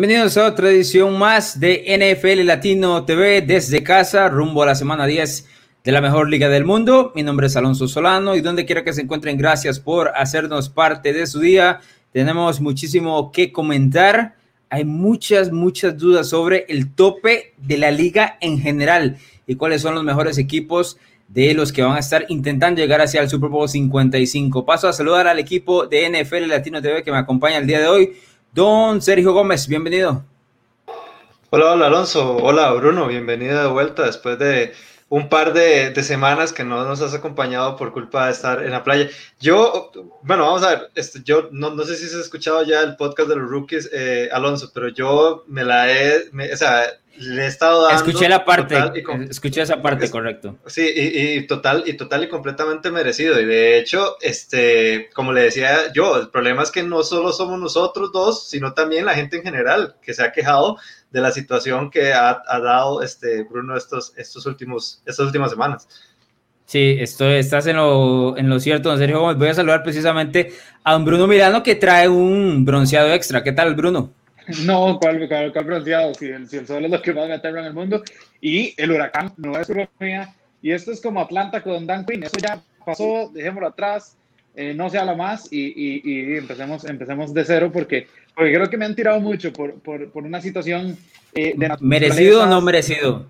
Bienvenidos a otra edición más de NFL Latino TV desde casa, rumbo a la semana 10 de la mejor liga del mundo. Mi nombre es Alonso Solano y donde quiera que se encuentren, gracias por hacernos parte de su día. Tenemos muchísimo que comentar. Hay muchas, muchas dudas sobre el tope de la liga en general y cuáles son los mejores equipos de los que van a estar intentando llegar hacia el Super Bowl 55. Paso a saludar al equipo de NFL Latino TV que me acompaña el día de hoy. Don Sergio Gómez, bienvenido. Hola, hola Alonso, hola Bruno, bienvenido de vuelta después de un par de, semanas que no nos has acompañado por culpa de estar en la playa. Yo, bueno, vamos a ver, este, yo no, sé si se ha escuchado ya el podcast de los rookies, eh, Alonso, pero yo me la he, o sea, le he estado dando. Escuché la parte, escuché esa parte, correcto. Sí, y, total, y total y completamente merecido. Y de hecho, este, como le decía yo, el problema es que no solo somos nosotros dos, sino también la gente en general que se ha quejado de la situación que ha, dado este Bruno estos, estos últimos, estas últimas semanas. Sí, esto, estás en lo, en lo cierto, don Sergio Voy a saludar precisamente a don Bruno Milano que trae un bronceado extra. ¿Qué tal, Bruno? No, ¿cuál, cuál, bronceado? Si el, si el, sol es lo que más me aterra en el mundo. Y el huracán no es mía. Y esto es como Atlanta con Dan Quinn. Eso ya pasó, dejémoslo atrás. Eh, no se habla más y, y, y, empecemos, empecemos de cero porque, porque creo que me han tirado mucho por, por, por una situación eh, de ¿Merecido o no merecido?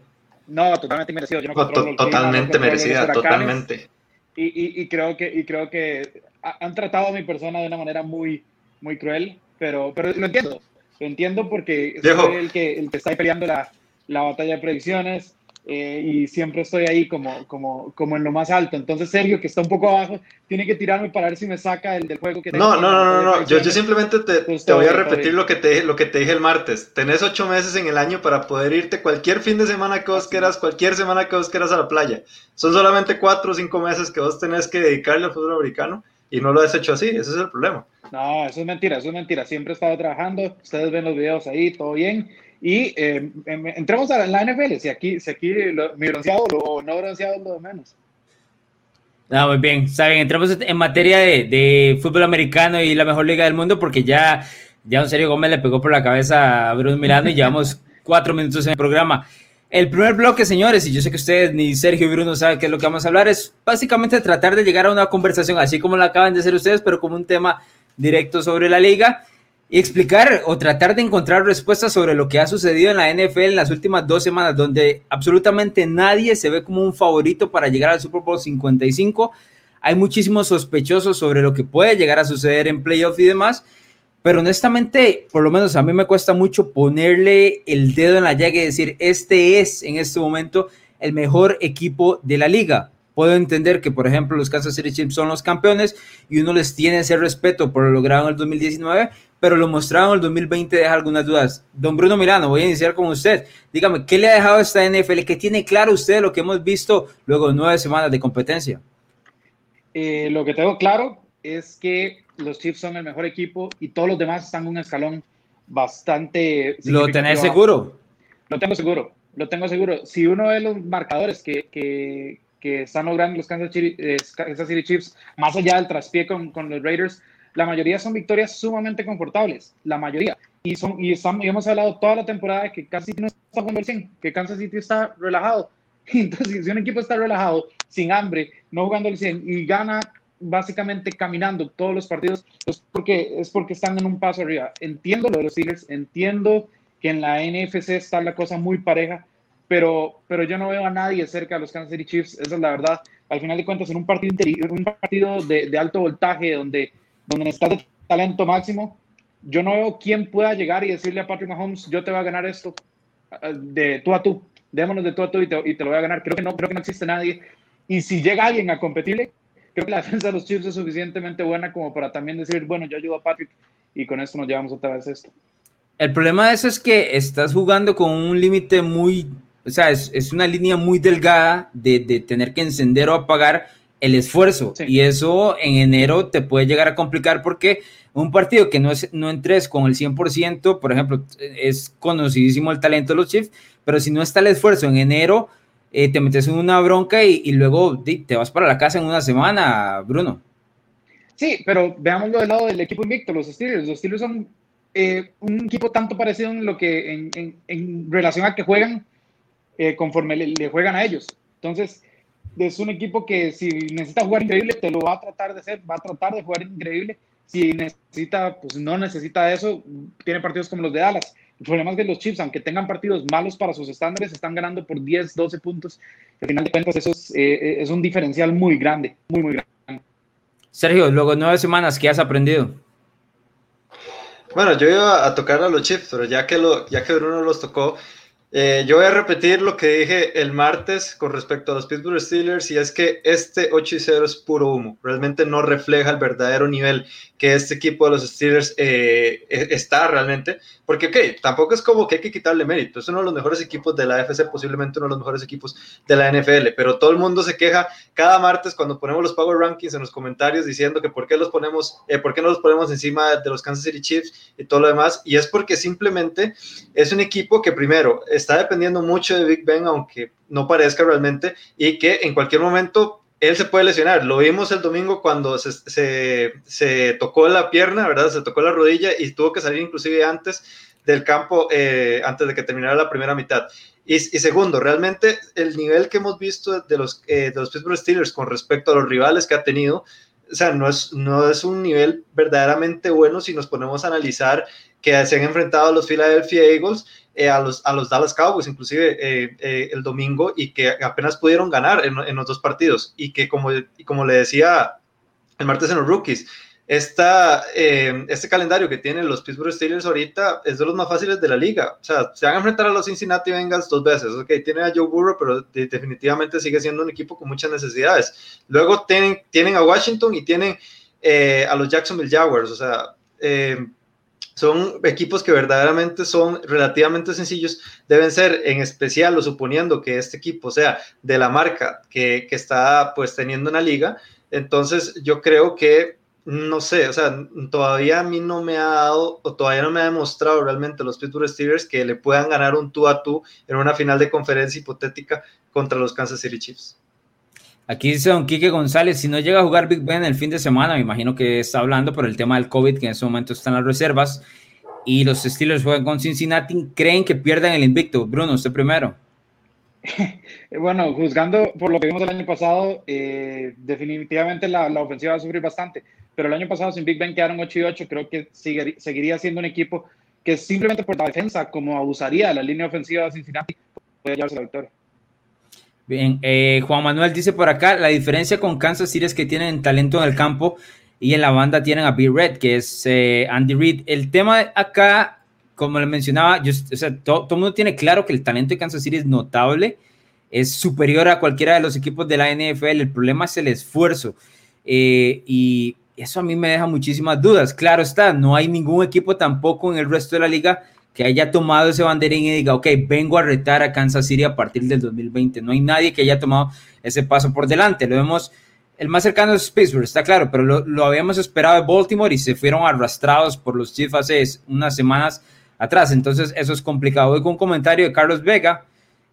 No, totalmente merecido. Yo no totalmente merecida, totalmente. Y, y, creo que, y creo que han tratado a mi persona de una manera muy, muy cruel, pero, pero lo entiendo. Lo entiendo porque soy el que, el que está peleando la, la batalla de predicciones eh, y siempre estoy ahí como, como, como en lo más alto. Entonces, Sergio, que está un poco abajo, tiene que tirarme para ver si me saca el del juego que No, no, no, no, no. Yo, yo simplemente te, te voy a repetir lo que, te, lo que te dije el martes. Tenés ocho meses en el año para poder irte cualquier fin de semana que vos quieras, cualquier semana que vos quieras a la playa. Son solamente cuatro o cinco meses que vos tenés que dedicarle al fútbol americano y no lo has hecho así. Ese es el problema. No, eso es mentira, eso es mentira. Siempre he estado trabajando, ustedes ven los videos ahí, todo bien. Y eh, em, entremos a la NFL, si aquí, si aquí mi bronceado o no bronceado es lo de menos. No, muy bien, saben, entramos en materia de, de, fútbol americano y la mejor liga del mundo porque ya, ya un Sergio Gómez le pegó por la cabeza a Bruno Milano y llevamos cuatro minutos en el programa. El primer bloque, señores, y yo sé que ustedes ni Sergio y Bruno saben qué es lo que vamos a hablar, es básicamente tratar de llegar a una conversación así como la acaban de hacer ustedes, pero como un tema directo sobre la liga y explicar o tratar de encontrar respuestas sobre lo que ha sucedido en la NFL en las últimas dos semanas, donde absolutamente nadie se ve como un favorito para llegar al Super Bowl 55. Hay muchísimos sospechosos sobre lo que puede llegar a suceder en playoff y demás, pero honestamente, por lo menos a mí me cuesta mucho ponerle el dedo en la llaga y decir, este es en este momento el mejor equipo de la liga Puedo entender que, por ejemplo, los Kansas City Chiefs son los campeones y uno les tiene ese respeto por lo logrado en el 2019, pero lo mostraron en el 2020 deja algunas dudas. Don Bruno Milano, voy a iniciar con usted. Dígame, ¿qué le ha dejado esta NFL? ¿Qué tiene claro usted lo que hemos visto luego de nueve semanas de competencia? Eh, lo que tengo claro es que los Chiefs son el mejor equipo y todos los demás están un escalón bastante... ¿Lo tenés seguro? Lo tengo seguro, lo tengo seguro. Si uno ve los marcadores que, que, que están logrando los Kansas City, eh, City Chiefs, más allá del traspié con, con, los Raiders, la mayoría son victorias sumamente confortables, la mayoría. Y, son, y, estamos, hemos hablado toda la temporada de que Kansas City no está jugando el 100, que Kansas City está relajado. Entonces, si un equipo está relajado, sin hambre, no jugando el 100 y gana básicamente caminando todos los partidos, es porque, es porque están en un paso arriba. Entiendo lo de los Steelers, entiendo que en la NFC está la cosa muy pareja, pero, pero yo no veo a nadie cerca de los Kansas City Chiefs, esa es la verdad. Al final de cuentas, en un partido, un partido de, alto voltaje, donde, donde necesitas de talento máximo, yo no veo quién pueda llegar y decirle a Patrick Mahomes, yo te voy a ganar esto de tú a tú, démonos de tú a tú y te, y te, lo voy a ganar. Creo que, no, creo que no existe nadie. Y si llega alguien a competirle, creo que la defensa de los Chiefs es suficientemente buena como para también decir, bueno, yo ayudo a Patrick y con esto nos llevamos otra vez esto. El problema de eso es que estás jugando con un límite muy o sea, es, una línea muy delgada de, tener que encender o apagar el esfuerzo. Y eso en enero te puede llegar a complicar porque un partido que no, es, no entres con el 100%, por ejemplo, es conocidísimo el talento de los Chiefs, pero si no está el esfuerzo en enero, eh, te metes en una bronca y, luego te vas para la casa en una semana, Bruno. Sí, pero veámoslo del lado del equipo invicto, los Steelers. Los Steelers son eh, un equipo tanto parecido en lo que en, en, relación a que juegan eh, conforme le, juegan a ellos. Entonces, es un equipo que si necesita jugar increíble, te lo va a tratar de hacer, va a tratar de jugar increíble. Si necesita, pues no necesita eso, tiene partidos como los de Dallas. El problema es que los Chiefs, aunque tengan partidos malos para sus estándares, están ganando por 10, 12 puntos. Al final de cuentas, eso es, eh, es un diferencial muy grande, muy, muy grande. Sergio, luego nueve semanas, ¿qué has aprendido? Bueno, yo iba a tocar a los Chiefs, pero ya que, lo, ya que Bruno los tocó, eh, yo voy a repetir lo que dije el martes con respecto a los Pittsburgh Steelers y es que este 8 y 0 es puro humo, realmente no refleja el verdadero nivel que este equipo de los Steelers eh, e, está realmente, porque ok, tampoco es como que hay que quitarle mérito, es uno de los mejores equipos de la AFC, posiblemente uno de los mejores equipos de la NFL, pero todo el mundo se queja cada martes cuando ponemos los Power Rankings en los comentarios diciendo que por qué los ponemos, eh, por qué no los ponemos encima de los Kansas City Chiefs y todo lo demás, y es porque simplemente es un equipo que primero está dependiendo mucho de Big Ben, aunque no parezca realmente, y que en cualquier momento él se puede lesionar. Lo vimos el domingo cuando se, se, tocó la pierna, ¿verdad? Se tocó la rodilla y tuvo que salir inclusive antes del campo, eh, antes de que terminara la primera mitad. Y, segundo, realmente el nivel que hemos visto de los, eh, de los Pittsburgh Steelers con respecto a los rivales que ha tenido, o sea, no es, no es un nivel verdaderamente bueno si nos ponemos a analizar que se han enfrentado a los Philadelphia Eagles eh, a, los, a los Dallas Cowboys, inclusive eh, eh, el domingo, y que apenas pudieron ganar en, los dos partidos. Y que, como, como le decía el martes en los rookies, esta, este calendario que tienen los Pittsburgh Steelers ahorita es de los más fáciles de la liga. O sea, se van a enfrentar a los Cincinnati Bengals dos veces. Ok, tiene a Joe Burrow, pero definitivamente sigue siendo un equipo con muchas necesidades. Luego tienen, tienen a Washington y tienen a los Jacksonville Jaguars. O sea, son equipos que verdaderamente son relativamente sencillos, deben ser en especial o suponiendo que este equipo sea de la marca que, que está pues teniendo una liga, entonces yo creo que no sé, o sea, todavía a mí no me ha dado o todavía no me ha demostrado realmente los Pittsburgh Steelers que le puedan ganar un tú a tú en una final de conferencia hipotética contra los Kansas City Chiefs. Aquí dice don Quique González, si no llega a jugar Big Ben el fin de semana, me imagino que está hablando por el tema del COVID, que en ese momento están las reservas, y los Steelers juegan con Cincinnati, ¿creen que pierdan el invicto? Bruno, usted primero. bueno, juzgando por lo que vimos el año pasado, eh, definitivamente la, la, ofensiva va a sufrir bastante, pero el año pasado sin Big Ben quedaron 8 y 8, creo que seguiría siendo un equipo que simplemente por la defensa, como abusaría de la línea ofensiva de Cincinnati, puede llevarse la victoria. Bien, eh, Juan Manuel dice por acá, la diferencia con Kansas City es que tienen talento en el campo y en la banda tienen a B. Red, que es eh, Andy Reid. El tema acá, como le mencionaba, todo, el mundo tiene claro que el talento de Kansas City es notable, es superior a cualquiera de los equipos de la NFL. El problema es el esfuerzo. Eh, y eso a mí me deja muchísimas dudas. Claro está, no hay ningún equipo tampoco en el resto de la liga que haya tomado ese banderín y diga, ok, vengo a retar a Kansas City a partir del 2020. No hay nadie que haya tomado ese paso por delante. Lo vemos, el más cercano es Pittsburgh, está claro, pero lo, habíamos esperado de Baltimore y se fueron arrastrados por los Chiefs hace unas semanas atrás. Entonces, eso es complicado. Voy con un comentario de Carlos Vega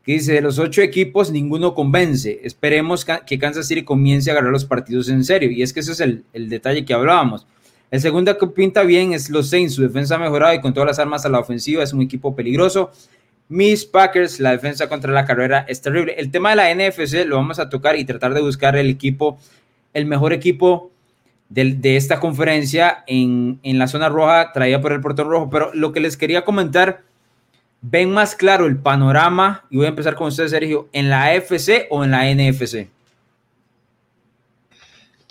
que dice, de los ocho equipos, ninguno convence. Esperemos que Kansas City comience a agarrar los partidos en serio. Y es que ese es el, el detalle que hablábamos el segundo que pinta bien es los Saints. Su defensa ha mejorado y con todas las armas a la ofensiva es un equipo peligroso. Mis Packers, la defensa contra la carrera es terrible. El tema de la NFC lo vamos a tocar y tratar de buscar el equipo, el mejor equipo de, esta conferencia en, en, la zona roja, traída por el portón rojo. Pero lo que les quería comentar, ven más claro el panorama, y voy a empezar con usted, Sergio, en la AFC o en la NFC.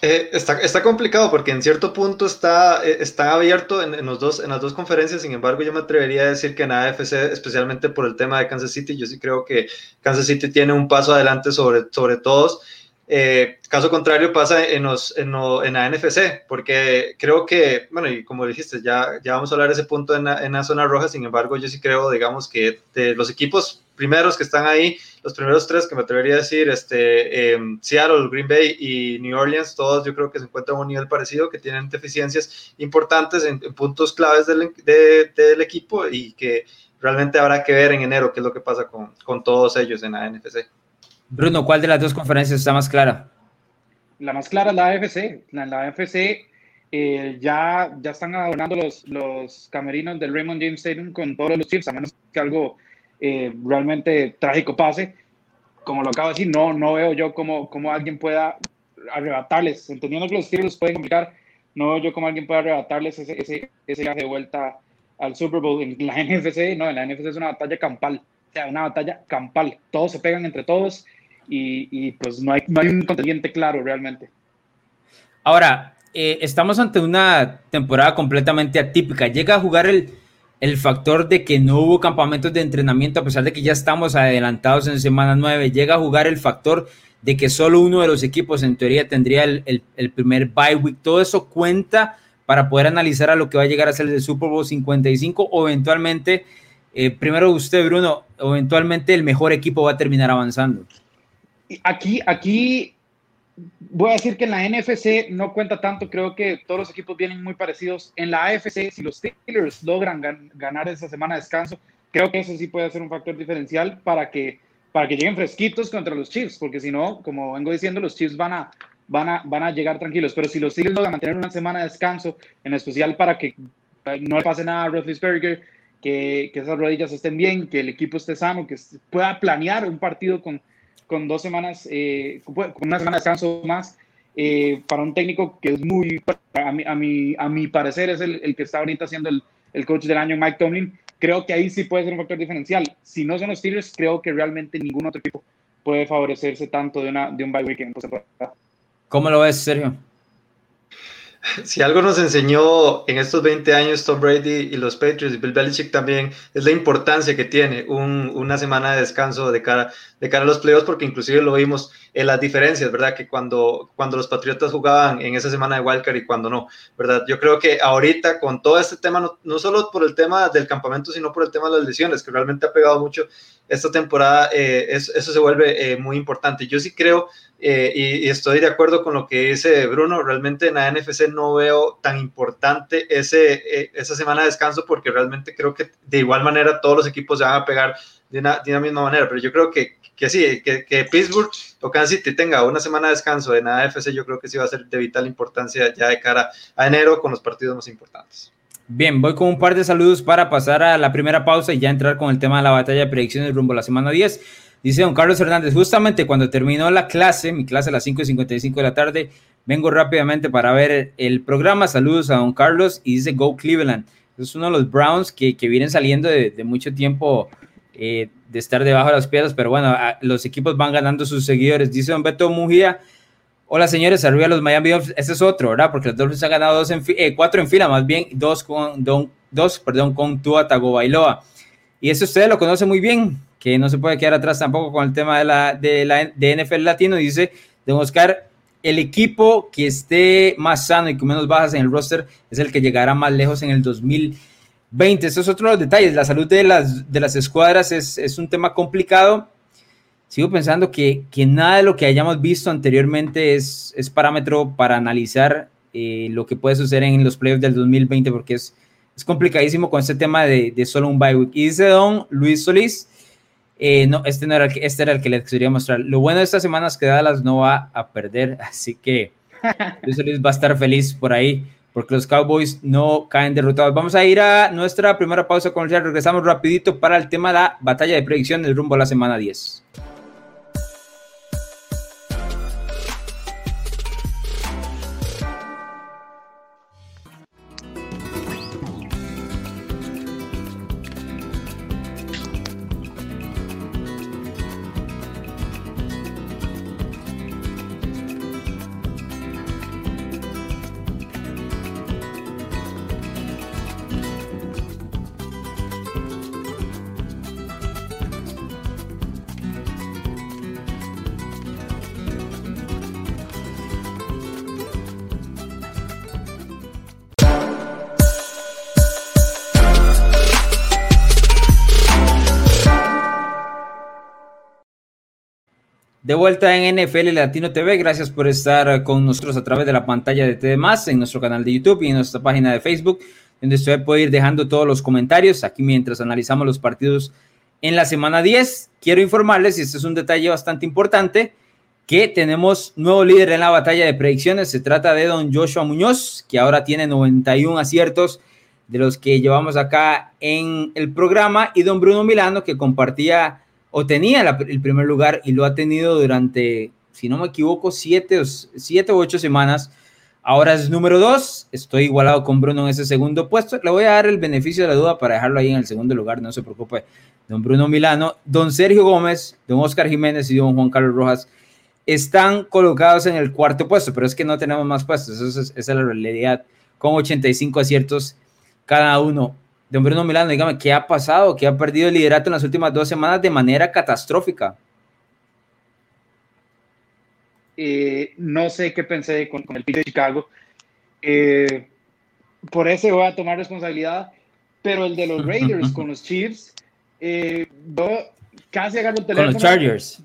Eh, está, está, complicado porque en cierto punto está, eh, está abierto en, los dos, en las dos conferencias, sin embargo yo me atrevería a decir que en AFC, especialmente por el tema de Kansas City, yo sí creo que Kansas City tiene un paso adelante sobre, sobre todos. Eh, caso contrario pasa en, los, en, en, la NFC, porque creo que, bueno, y como dijiste, ya, ya vamos a hablar de ese punto en la, en la zona roja, sin embargo yo sí creo, digamos, que de los equipos primeros que están ahí, los primeros tres que me atrevería a decir, este, em, Seattle, Green Bay y New Orleans, todos yo creo que se encuentran a un nivel parecido, que tienen deficiencias importantes en, puntos claves del, del, equipo y que realmente habrá que ver en enero qué es lo que pasa con, con todos ellos en la NFC. Bruno, ¿cuál de las dos conferencias está más clara? La más clara es la AFC. La, la AFC eh, ya, ya están adornando los, los camerinos del Raymond James Stadium con todos los Chiefs, a menos que algo eh, realmente trágico pase. Como lo acabo de decir, no, no veo yo cómo, cómo alguien pueda arrebatarles, entendiendo que los Steelers pueden complicar, no veo yo cómo alguien pueda arrebatarles ese, ese, ese viaje de vuelta al Super Bowl. En la NFC, no, en la NFC es una batalla campal, o sea, una batalla campal. Todos se pegan entre todos y, y pues no hay, no hay un contendiente claro realmente. Ahora, eh, estamos ante una temporada completamente atípica. Llega a jugar el, el factor de que no hubo campamentos de entrenamiento, a pesar de que ya estamos adelantados en semana 9. Llega a jugar el factor de que solo uno de los equipos en teoría tendría el, el, primer bye week. Todo eso cuenta para poder analizar a lo que va a llegar a ser el Super Bowl 55 o eventualmente, eh, primero usted, Bruno, eventualmente el mejor equipo va a terminar avanzando. Aquí, aquí voy a decir que en la NFC no cuenta tanto, creo que todos los equipos vienen muy parecidos. En la AFC, si los Steelers logran gan ganar esa semana de descanso, creo que eso sí puede ser un factor diferencial para que, para que lleguen fresquitos contra los Chiefs, porque si no, como vengo diciendo, los Chiefs van a, van a, van a llegar tranquilos. Pero si los Steelers logran mantener una semana de descanso, en especial para que no le pase nada a Roethlisberger, que, que esas rodillas estén bien, que el equipo esté sano, que pueda planear un partido con con dos semanas, eh, con una semana de descanso más, eh, para un técnico que es muy, a mi, a mi, a mi parecer, es el, el, que está ahorita siendo el, el, coach del año, Mike Tomlin. Creo que ahí sí puede ser un factor diferencial. Si no son los Steelers, creo que realmente ningún otro equipo puede favorecerse tanto de, una, de un bye weekend. ¿Cómo lo ves, Sergio? Si algo nos enseñó en estos 20 años Tom Brady y los Patriots y Bill Belichick también es la importancia que tiene un, una semana de descanso de cara, de cara a los playoffs, porque inclusive lo vimos en las diferencias, ¿verdad? Que cuando, cuando los Patriotas jugaban en esa semana de Wildcard y cuando no, ¿verdad? Yo creo que ahorita con todo este tema, no, solo por el tema del campamento, sino por el tema de las lesiones, que realmente ha pegado mucho esta temporada, eh, eso, eso, se vuelve eh, muy importante. Yo sí creo eh, y, y, estoy de acuerdo con lo que dice Bruno, realmente en la NFC no veo tan importante ese, eh, esa semana de descanso porque realmente creo que de igual manera todos los equipos se van a pegar de una, de una misma manera, pero yo creo que, que sí, que, que, Pittsburgh o Kansas City tenga una semana de descanso en la NFC, yo creo que sí va a ser de vital importancia ya de cara a enero con los partidos más importantes. Bien, voy con un par de saludos para pasar a la primera pausa y ya entrar con el tema de la batalla de predicciones rumbo a la semana 10. Dice don Carlos Hernández, justamente cuando terminó la clase, mi clase a las 5 y 55 de la tarde, vengo rápidamente para ver el programa. Saludos a don Carlos y dice Go Cleveland. Es uno de los Browns que, que vienen saliendo de, mucho tiempo eh, de estar debajo de las piedras, pero bueno, los equipos van ganando sus seguidores. Dice don Beto Mujía, hola señores, arriba los Miami Dolphins. Este es otro, ¿verdad? Porque los Dolphins han ganado dos en eh, cuatro en fila, más bien dos con, don, dos, perdón, con Tua Tagovailoa. Y eso ustedes lo conocen muy bien, que no se puede quedar atrás tampoco con el tema de la, de la de NFL Latino. Dice don Oscar, el equipo que esté más sano y con menos bajas en el roster es el que llegará más lejos en el 2020. Estos es otro de los detalles. La salud de las, de las escuadras es, es un tema complicado. Sigo pensando que, que, nada de lo que hayamos visto anteriormente es, es parámetro para analizar eh, lo que puede suceder en los playoffs del 2020 porque es, es complicadísimo con este tema de, de solo un bye week. Y dice don Luis Solís, eh, no, este, no era el que, este era el que les quería mostrar. Lo bueno de estas semanas que Dallas no va a perder, así que Luis Solís va a estar feliz por ahí, porque los Cowboys no caen derrotados. Vamos a ir a nuestra primera pausa comercial. Regresamos rapidito para el tema de la batalla de predicción del rumbo a la semana 10. De vuelta en NFL Latino TV, gracias por estar con nosotros a través de la pantalla de TV en nuestro canal de YouTube y en nuestra página de Facebook, donde usted puede ir dejando todos los comentarios aquí mientras analizamos los partidos en la semana 10. Quiero informarles, y este es un detalle bastante importante, que tenemos nuevo líder en la batalla de predicciones. Se trata de don Joshua Muñoz, que ahora tiene 91 aciertos de los que llevamos acá en el programa, y don Bruno Milano, que compartía o tenía el primer lugar y lo ha tenido durante, si no me equivoco, siete, siete u ocho semanas. Ahora es número dos. Estoy igualado con Bruno en ese segundo puesto. Le voy a dar el beneficio de la duda para dejarlo ahí en el segundo lugar. No se preocupe. Don Bruno Milano, don Sergio Gómez, don Oscar Jiménez y don Juan Carlos Rojas están colocados en el cuarto puesto, pero es que no tenemos más puestos. Eso es, esa es la realidad. Con 85 aciertos cada uno. Don Bruno Milano, dígame, ¿qué ha pasado? ¿Qué ha perdido el liderato en las últimas dos semanas de manera catastrófica? Eh, no sé qué pensé con, el pick de Chicago. Eh, por eso voy a tomar responsabilidad. Pero el de los Raiders con los Chiefs, eh, casi agarro el teléfono. Con los Chargers.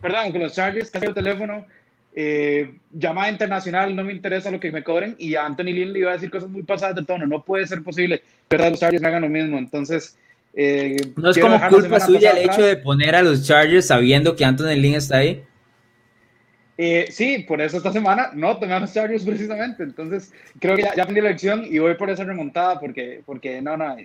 Perdón, con los Chargers, casi el teléfono. Llamada internacional, no me interesa lo que me cobren. Y a Anthony Lynn le iba a decir cosas muy pasadas de tono. No puede ser posible que los Chargers hagan lo mismo. Entonces. no es como culpa suya el hecho de poner a los Chargers sabiendo que Anthony Lynn está ahí. Eh, sí, por eso esta semana no tomé los Chargers precisamente. Entonces, creo que ya, ya aprendí la lección y voy por esa remontada porque, porque no, no,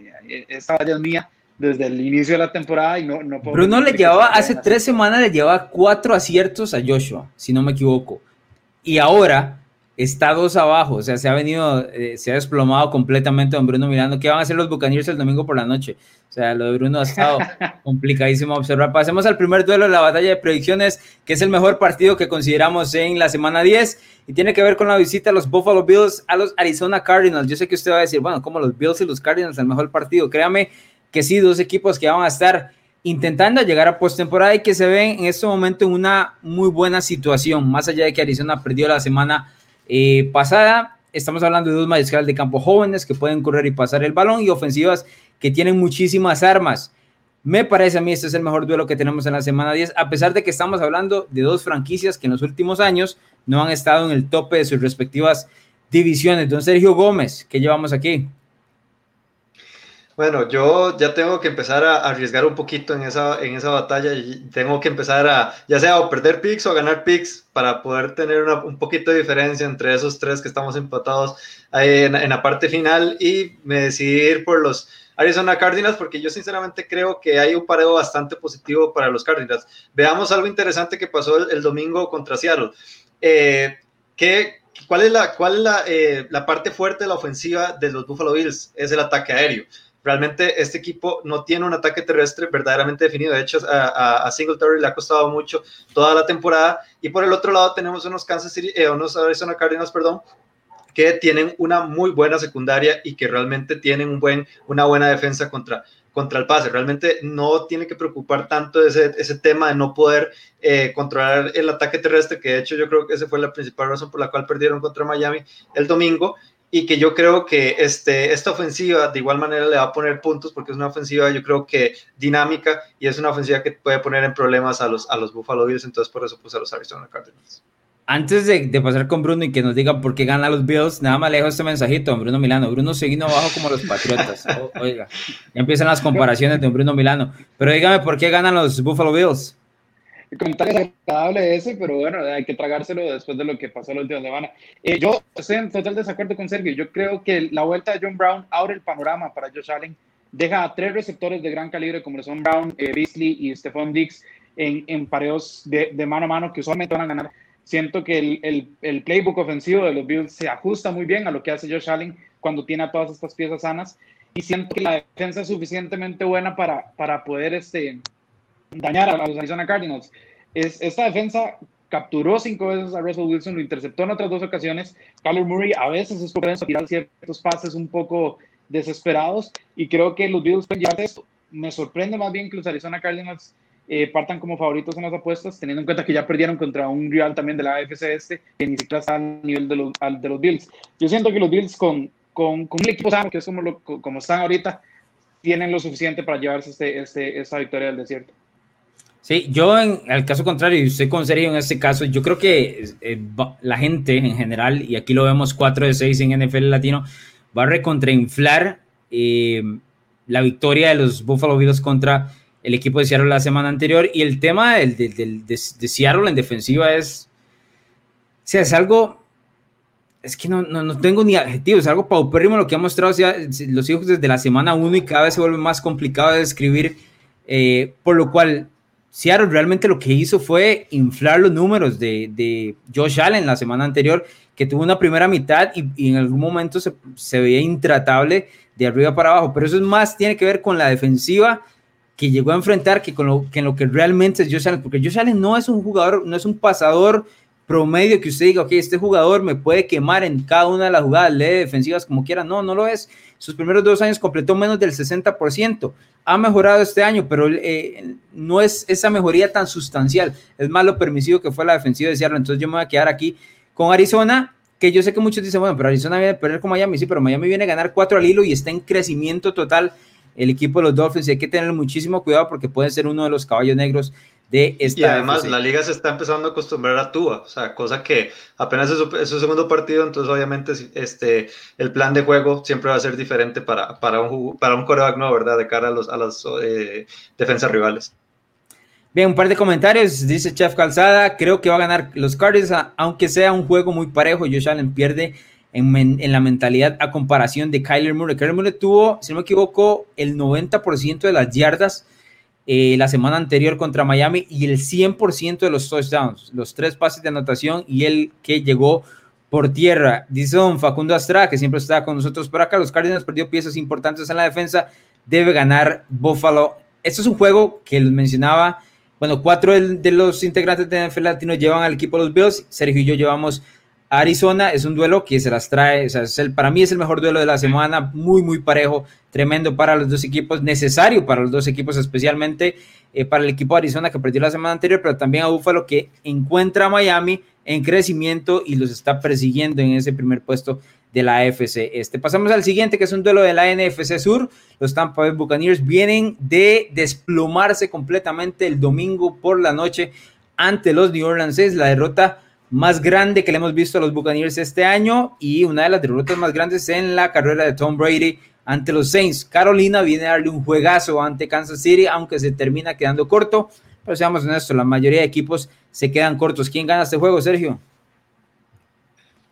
esta valla es mía desde el inicio de la temporada y no, no puedo. Bruno le llevaba, hace tres semanas le llevaba cuatro aciertos a Joshua, si no me equivoco. Y ahora está dos abajo, o sea, se ha venido, eh, se ha desplomado completamente don Bruno mirando qué van a hacer los Buccaneers el domingo por la noche. O sea, lo de Bruno ha estado complicadísimo observar. Pasemos al primer duelo de la batalla de predicciones, que es el mejor partido que consideramos en la semana 10 y tiene que ver con la visita a los Buffalo Bills a los Arizona Cardinals. Yo sé que usted va a decir, bueno, como los Bills y los Cardinals, el mejor partido. Créame que sí, dos equipos que van a estar intentando llegar a postemporada y que se ven en este momento en una muy buena situación, más allá de que Arizona perdió la semana eh, pasada. Estamos hablando de dos mariscales de campo jóvenes que pueden correr y pasar el balón y ofensivas que tienen muchísimas armas. Me parece a mí este es el mejor duelo que tenemos en la semana 10, a pesar de que estamos hablando de dos franquicias que en los últimos años no han estado en el tope de sus respectivas divisiones. Don Sergio Gómez, ¿qué llevamos aquí? Bueno, yo ya tengo que empezar a arriesgar un poquito en esa, en esa batalla y tengo que empezar a, ya sea o perder picks o ganar picks para poder tener un poquito de diferencia entre esos tres que estamos empatados en, en, la parte final y me decidí ir por los Arizona Cardinals porque yo sinceramente creo que hay un pareo bastante positivo para los Cardinals. Veamos algo interesante que pasó el, domingo contra Seattle. Eh, ¿qué, ¿Cuál es, la, cuál es la, eh, la parte fuerte de la ofensiva de los Buffalo Bills? Es el ataque aéreo realmente este equipo no tiene un ataque terrestre verdaderamente definido. De hecho, a, a, Singletary le ha costado mucho toda la temporada. Y por el otro lado tenemos unos Kansas City, eh, unos Arizona Cardinals, perdón, que tienen una muy buena secundaria y que realmente tienen un buen, una buena defensa contra, contra el pase. Realmente no tiene que preocupar tanto ese, ese tema de no poder eh, controlar el ataque terrestre, que de hecho yo creo que esa fue la principal razón por la cual perdieron contra Miami el domingo y que yo creo que este, esta ofensiva de igual manera le va a poner puntos porque es una ofensiva yo creo que dinámica y es una ofensiva que puede poner en problemas a los, a los Buffalo Bills, entonces por eso puse a los Arizona Cardinals. Antes de, de, pasar con Bruno y que nos diga por qué gana los Bills, nada más le dejo este mensajito Bruno Milano. Bruno seguido abajo como los Patriotas. oiga, ya empiezan las comparaciones de Bruno Milano. Pero dígame por qué ganan los Buffalo Bills comentario agradable ese, pero bueno, hay que tragárselo después de lo que pasó la última semana. Eh, yo estoy en total desacuerdo con Sergio. Yo creo que la vuelta de John Brown abre el panorama para Josh Allen. Deja a tres receptores de gran calibre como son Brown, eh, Beasley y Stephon Diggs en, en pareos de, de, mano a mano que usualmente van a ganar. Siento que el, el, el, playbook ofensivo de los Bills se ajusta muy bien a lo que hace Josh Allen cuando tiene a todas estas piezas sanas y siento que la defensa es suficientemente buena para, para poder este, dañar a los Arizona Cardinals. Es, esta defensa capturó cinco veces a Russell Wilson, lo interceptó en otras dos ocasiones. Kyler Murray a veces es propenso a tirar ciertos pases un poco desesperados y creo que los Bills pueden llevar esto. Me sorprende más bien que los Arizona Cardinals eh, partan como favoritos en las apuestas, teniendo en cuenta que ya perdieron contra un rival también de la AFC este, que ni siquiera está al nivel de los, de los Bills. Yo siento que los Bills con, con, con un equipo sano, que es como, como están ahorita, tienen lo suficiente para llevarse este, este, esta victoria del desierto. Sí, yo en el caso contrario, y usted con serio en este caso, yo creo que eh, la gente en general, y aquí lo vemos 4 de 6 en NFL Latino, va a recontrainflar eh, la victoria de los Buffalo Bills contra el equipo de Seattle la semana anterior. Y el tema del, del, de, Seattle en defensiva es, o sea, es algo, es que no, no, no tengo ni adjetivos, es algo paupérrimo lo que ha mostrado los hijos desde la semana 1 y cada vez se vuelve más complicado de describir, eh, por lo cual Seattle realmente lo que hizo fue inflar los números de, de Josh Allen la semana anterior, que tuvo una primera mitad y, en algún momento se, se veía intratable de arriba para abajo, pero eso es más, tiene que ver con la defensiva que llegó a enfrentar que con lo que, en lo que realmente es Josh Allen, porque Josh Allen no es un jugador, no es un pasador promedio que usted diga, ok, este jugador me puede quemar en cada una de las jugadas, lee defensivas como quiera, no, no lo es. Sus primeros dos años completó menos del 60%. Ha mejorado este año, pero eh, no es esa mejoría tan sustancial. Es más lo permisivo que fue la defensiva de Seattle. Entonces yo me voy a quedar aquí con Arizona, que yo sé que muchos dicen, bueno, pero Arizona viene a perder con Miami, sí, pero Miami viene a ganar cuatro al hilo y está en crecimiento total el equipo de los Dolphins y hay que tener muchísimo cuidado porque puede ser uno de los caballos negros de esta. Y además la liga se está empezando a acostumbrar a Tua, o sea, cosa que apenas es su, segundo partido, entonces obviamente este, el plan de juego siempre va a ser diferente para, para, un, para un coreback no, ¿verdad? De cara a, los, a las eh, defensas rivales. Bien, un par de comentarios. Dice Chef Calzada, creo que va a ganar los Cardinals, aunque sea un juego muy parejo. Josh Allen pierde en, la mentalidad a comparación de Kyler Murray. Kyler Murray tuvo, si no me equivoco, el 90% de las yardas eh, la semana anterior contra Miami y el 100% de los touchdowns, los tres pases de anotación y el que llegó por tierra. Dice don Facundo Astra, que siempre está con nosotros por acá, los Cardinals perdió piezas importantes en la defensa, debe ganar Buffalo. Esto es un juego que les mencionaba, bueno, cuatro de los integrantes de NFL Latino llevan al equipo los Bills, Sergio y yo llevamos Arizona es un duelo que se las trae, o sea, es el, para mí es el mejor duelo de la semana, muy, muy parejo, tremendo para los dos equipos, necesario para los dos equipos, especialmente eh, para el equipo de Arizona que perdió la semana anterior, pero también a Buffalo que encuentra a Miami en crecimiento y los está persiguiendo en ese primer puesto de la AFC. Este, pasamos al siguiente, que es un duelo de la NFC Sur. Los Tampa Bay Buccaneers vienen de desplomarse completamente el domingo por la noche ante los New Orleans. La derrota más grande que le hemos visto a los Buccaneers este año y una de las derrotas más grandes en la carrera de Tom Brady ante los Saints. Carolina viene a darle un juegazo ante Kansas City, aunque se termina quedando corto. Pero seamos honestos, la mayoría de equipos se quedan cortos. ¿Quién gana este juego, Sergio?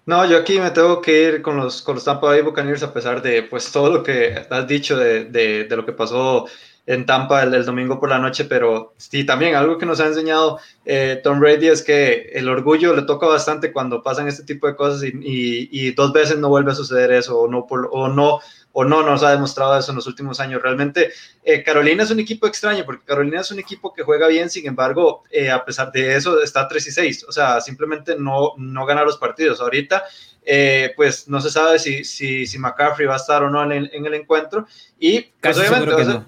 No, yo aquí me tengo que ir con los, con los Tampa Bay Buccaneers a pesar de pues todo lo que has dicho de, de, lo que pasó en Tampa el, domingo por la noche, pero sí, también algo que nos ha enseñado eh, Tom Brady es que el orgullo le toca bastante cuando pasan este tipo de cosas y, dos veces no vuelve a suceder eso o no, por, o no o no nos ha demostrado eso en los últimos años. Realmente eh, Carolina es un equipo extraño porque Carolina es un equipo que juega bien, sin embargo, eh, a pesar de eso está 3 y 6, o sea, simplemente no, no gana los partidos. Ahorita, pues no se sabe si, si, si, McCaffrey va a estar o no en el, encuentro y pues, obviamente...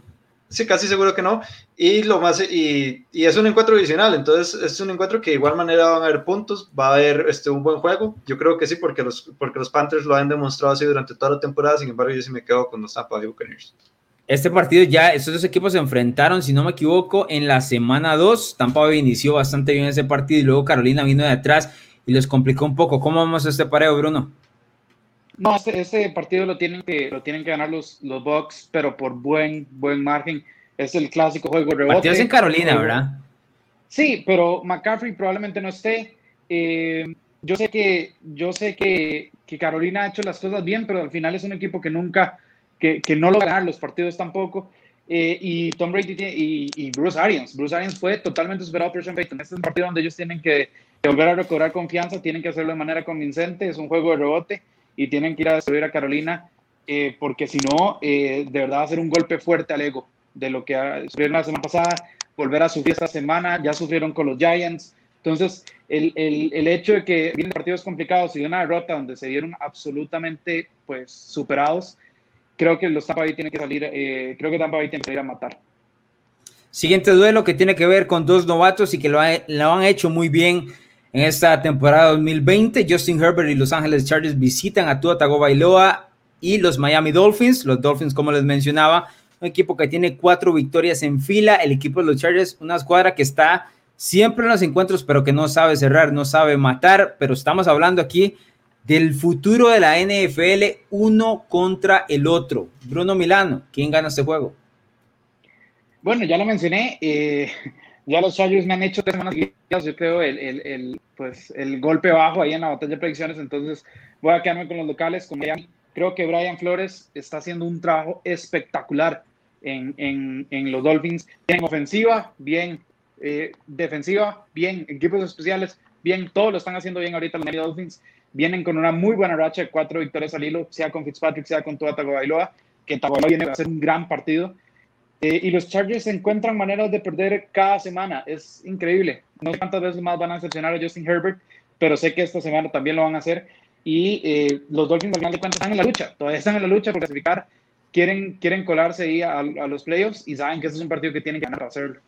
Sí, casi seguro que no. Y lo más y, y, es un encuentro adicional, entonces es un encuentro que de igual manera van a haber puntos, va a haber este, un buen juego. Yo creo que sí, porque los, porque los Panthers lo han demostrado así durante toda la temporada, sin embargo yo sí me quedo con los Tampa Bay Buccaneers. Este partido ya, estos dos equipos se enfrentaron, si no me equivoco, en la semana 2. Tampa Bay inició bastante bien ese partido y luego Carolina vino de atrás y les complicó un poco. ¿Cómo vamos a este pareo, Bruno? No, ese, partido lo tienen que lo tienen que ganar los, los Bucks, pero por buen buen margen. Es el clásico juego de rebote. Partidos en Carolina, ¿verdad? Sí, pero McCaffrey probablemente no esté. Eh, yo sé que yo sé que, que, Carolina ha hecho las cosas bien, pero al final es un equipo que nunca que, que no logra ganar los partidos tampoco. Eh, y Tom Brady y, y, Bruce Arians. Bruce Arians fue totalmente superado por Sean Payton. Este es un partido donde ellos tienen que, que volver a recobrar confianza, tienen que hacerlo de manera convincente. Es un juego de rebote y tienen que ir a destruir a Carolina, eh, porque si no, eh, de verdad va a ser un golpe fuerte al ego de lo que sufrieron la semana pasada, volver a sufrir esta semana, ya sufrieron con los Giants. Entonces, el, el, el hecho de que vienen partidos complicados y una derrota donde se dieron absolutamente pues, superados, creo que los Tampa Bay tienen que salir, eh, creo que Tampa Bay tiene que salir a matar. Siguiente duelo que tiene que ver con dos novatos y que lo han hecho muy bien en esta temporada 2020, Justin Herbert y Los Ángeles Chargers visitan a Tua Tagovailoa y los Miami Dolphins. Los Dolphins, como les mencionaba, un equipo que tiene cuatro victorias en fila. El equipo de los Chargers, una escuadra que está siempre en los encuentros, pero que no sabe cerrar, no sabe matar. Pero estamos hablando aquí del futuro de la NFL uno contra el otro. Bruno Milano, ¿quién gana este juego? Bueno, ya lo mencioné, eh, ya los Chargers me han hecho tres semanas yo creo, el, el, el, pues, el golpe bajo ahí en la batalla de predicciones, entonces voy a quedarme con los locales, con Creo que Brian Flores está haciendo un trabajo espectacular en, en, en los Dolphins, bien ofensiva, bien eh, defensiva, bien equipos especiales, bien, todo lo están haciendo bien ahorita los Dolphins. Vienen con una muy buena racha de cuatro victorias al hilo, sea con Fitzpatrick, sea con Tua Tagovailoa, que Tagovailoa viene a hacer un gran partido. Eh, y los Chargers encuentran maneras de perder cada semana. Es increíble. No sé cuántas veces más van a decepcionar a Justin Herbert, pero sé que esta semana también lo van a hacer. Y eh, los Dolphins al final de cuentas están en la lucha. Todavía están en la lucha por clasificar. Quieren, quieren colarse ahí a, los playoffs y saben que este es un partido que tienen que ganar para hacerlo.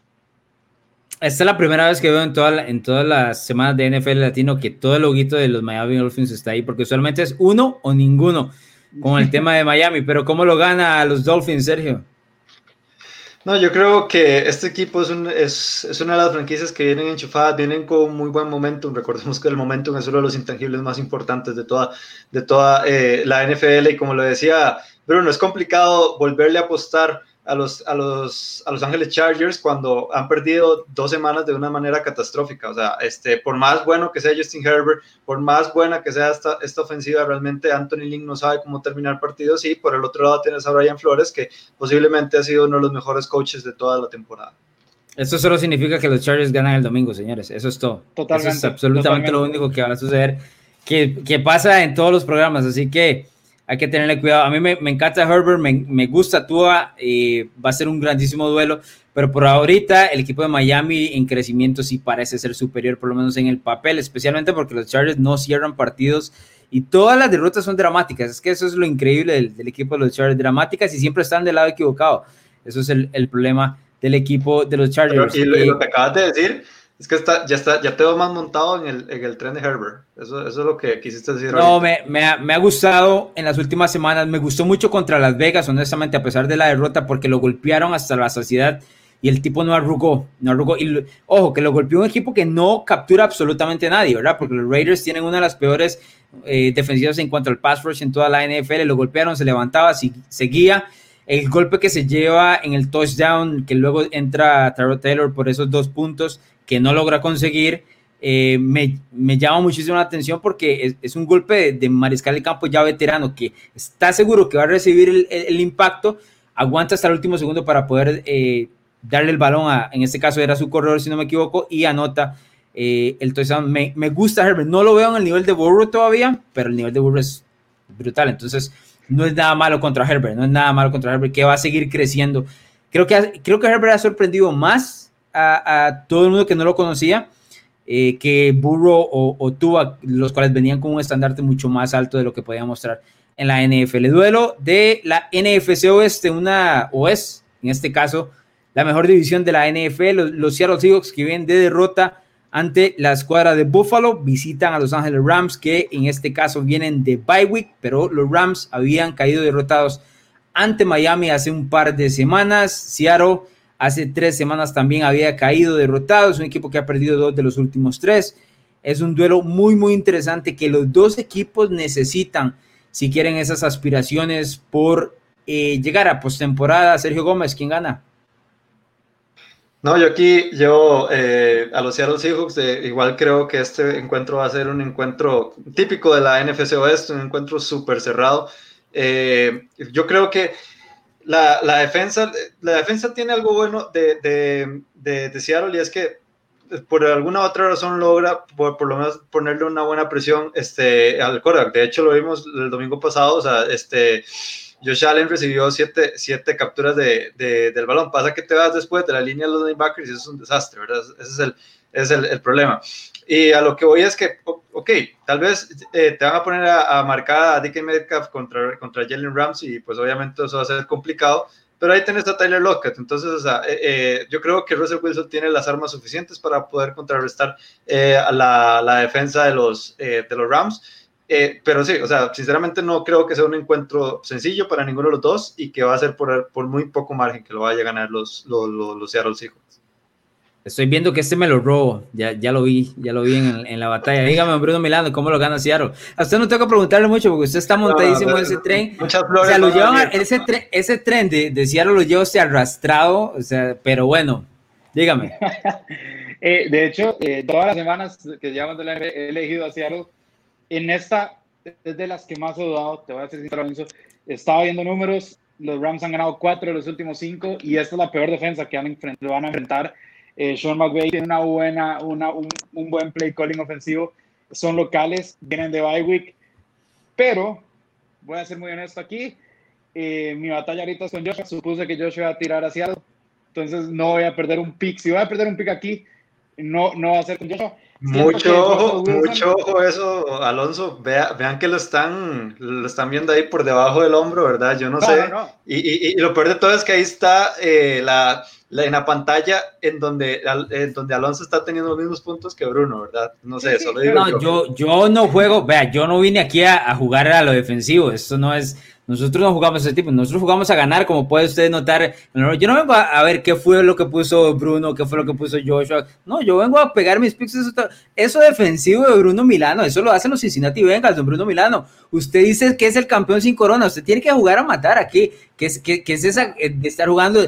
Esta es la primera vez que veo en, toda en todas las semanas de NFL Latino que todo el loguito de los Miami Dolphins está ahí, porque usualmente es uno o ninguno con el tema de Miami. Pero ¿cómo lo gana a los Dolphins, Sergio? No, yo creo que este equipo es, un, es, una de las franquicias que vienen enchufadas, vienen con muy buen momentum. Recordemos que el momentum es uno de los intangibles más importantes de toda, de toda eh, la NFL. Y como lo decía Bruno, es complicado volverle a apostar a los, a los, a los Ángeles Chargers cuando han perdido dos semanas de una manera catastrófica. O sea, este, por más bueno que sea Justin Herbert, por más buena que sea esta, esta ofensiva, realmente Anthony Lynn no sabe cómo terminar partidos. Y por el otro lado tienes a Brian Flores, que posiblemente ha sido uno de los mejores coaches de toda la temporada. Esto solo significa que los Chargers ganan el domingo, señores. Eso es todo. Totalmente. Eso es absolutamente lo único que va a suceder, que, que pasa en todos los programas. Así que hay que tenerle cuidado. A mí me, encanta Herbert, me, gusta Tua, eh, va a ser un grandísimo duelo, pero por ahorita el equipo de Miami en crecimiento sí parece ser superior, por lo menos en el papel, especialmente porque los Chargers no cierran partidos y todas las derrotas son dramáticas. Es que eso es lo increíble del, equipo de los Chargers, dramáticas y siempre están del lado equivocado. Eso es el, problema del equipo de los Chargers. y lo, y lo que acabas de decir es que está, ya está, ya te veo más montado en el, en el tren de Herbert. Eso, eso es lo que quisiste decir. No, me, me, ha, me, ha, gustado en las últimas semanas. Me gustó mucho contra Las Vegas, honestamente, a pesar de la derrota, porque lo golpearon hasta la saciedad y el tipo no arrugó. No arrugó. Y ojo, que lo golpeó un equipo que no captura absolutamente a nadie, ¿verdad? Porque los Raiders tienen una de las peores eh, defensivas en cuanto al pass rush en toda la NFL. Lo golpearon, se levantaba, seguía. El golpe que se lleva en el touchdown, que luego entra Taro Taylor por esos dos puntos, que no logra conseguir, eh, me, me, llama muchísimo la atención porque es, un golpe de, mariscal de campo ya veterano que está seguro que va a recibir el, el, impacto, aguanta hasta el último segundo para poder eh, darle el balón a, en este caso era su corredor si no me equivoco, y anota eh, el touchdown. Me, me, gusta Herbert, no lo veo en el nivel de Burrow todavía, pero el nivel de Burrow es brutal, entonces no es nada malo contra Herbert, no es nada malo contra Herbert, que va a seguir creciendo. Creo que, creo que Herbert ha sorprendido más a, todo el mundo que no lo conocía, eh, que Burrow o, o los cuales venían con un estandarte mucho más alto de lo que podía mostrar en la NFL. Duelo de la NFC Oeste, una OES, en este caso, la mejor división de la NFL, los, los Seattle Seahawks que vienen de derrota ante la escuadra de Buffalo, visitan a Los Ángeles Rams que en este caso vienen de bye week, pero los Rams habían caído derrotados ante Miami hace un par de semanas. Seattle Hace tres semanas también había caído derrotado. Es un equipo que ha perdido dos de los últimos tres. Es un duelo muy, muy interesante que los dos equipos necesitan si quieren esas aspiraciones por eh, llegar a postemporada. Sergio Gómez, ¿quién gana? No, yo aquí, yo eh, a los Seattle Seahawks, eh, igual creo que este encuentro va a ser un encuentro típico de la NFC Oeste, un encuentro súper cerrado. yo creo que la, la, defensa, la defensa tiene algo bueno de, de, de, Seattle y es que por alguna otra razón logra por, por, lo menos ponerle una buena presión este, al quarterback. De hecho, lo vimos el domingo pasado, o sea, este, Josh Allen recibió siete, siete capturas de, del balón. Pasa que te vas después de la línea de los linebackers y eso es un desastre, ¿verdad? Ese es el, es el problema. Y a lo que voy es que, ok, tal vez eh, te van a poner a, marcar a DK Metcalf contra, contra Jalen Ramsey y pues obviamente eso va a ser complicado, pero ahí tenés a Tyler Lockett. Entonces, o sea, eh, eh, yo creo que Russell Wilson tiene las armas suficientes para poder contrarrestar a la, la, defensa de los, de los Rams. pero sí, o sea, sinceramente no creo que sea un encuentro sencillo para ninguno de los dos y que va a ser por, por muy poco margen que lo vaya a ganar los, los, los, los Seattle Seahawks. Estoy viendo que este me lo robo. Ya, ya lo vi, ya lo vi en, en la batalla. Dígame, Bruno Milano, ¿cómo lo gana Seattle? A usted no tengo que preguntarle mucho porque usted está montadísimo en ese tren. Muchas flores. O sea, lo llevan, ese, tren, ese tren de, de Seattle lo lleva usted arrastrado. O sea, pero bueno, dígame. eh, de hecho, eh, todas las semanas que llevamos de la he elegido a Seattle, en esta es de las que más he dudado. Te voy a decir sincero, Estaba viendo números. Los Rams han ganado cuatro de los últimos cinco y esta es la peor defensa que han lo van a enfrentar eh, Sean McVay tiene una buena, una, un, buen play calling ofensivo. Son locales, vienen de bye week. Pero, voy a ser muy honesto aquí, eh, mi batalla ahorita es con Joshua. Supuse que Joshua iba a tirar hacia algo. Entonces no voy a perder un pick. Si voy a perder un pick aquí, no, no va a ser con Joshua. Mucho ojo, mucho ojo eso, Alonso. Vea, vean que lo están, lo están viendo ahí por debajo del hombro, ¿verdad? Yo no, no sé. No, no. Y, y, y, lo peor de todo es que ahí está eh, la, la, en la pantalla en donde, en donde Alonso está teniendo los mismos puntos que Bruno, ¿verdad? No sé, solo digo. No, yo, yo no juego, vea, yo no vine aquí a, a jugar a lo defensivo. Esto no es nosotros no jugamos ese tipo, nosotros jugamos a ganar, como puede usted notar. Yo no vengo a, ver qué fue lo que puso Bruno, qué fue lo que puso Joshua. No, yo vengo a pegar mis picks. Eso, defensivo de Bruno Milano, eso lo hacen los Cincinnati Bengals, don Bruno Milano. Usted dice que es el campeón sin corona, usted tiene que jugar a matar aquí. ¿Qué es, qué es esa de estar jugando,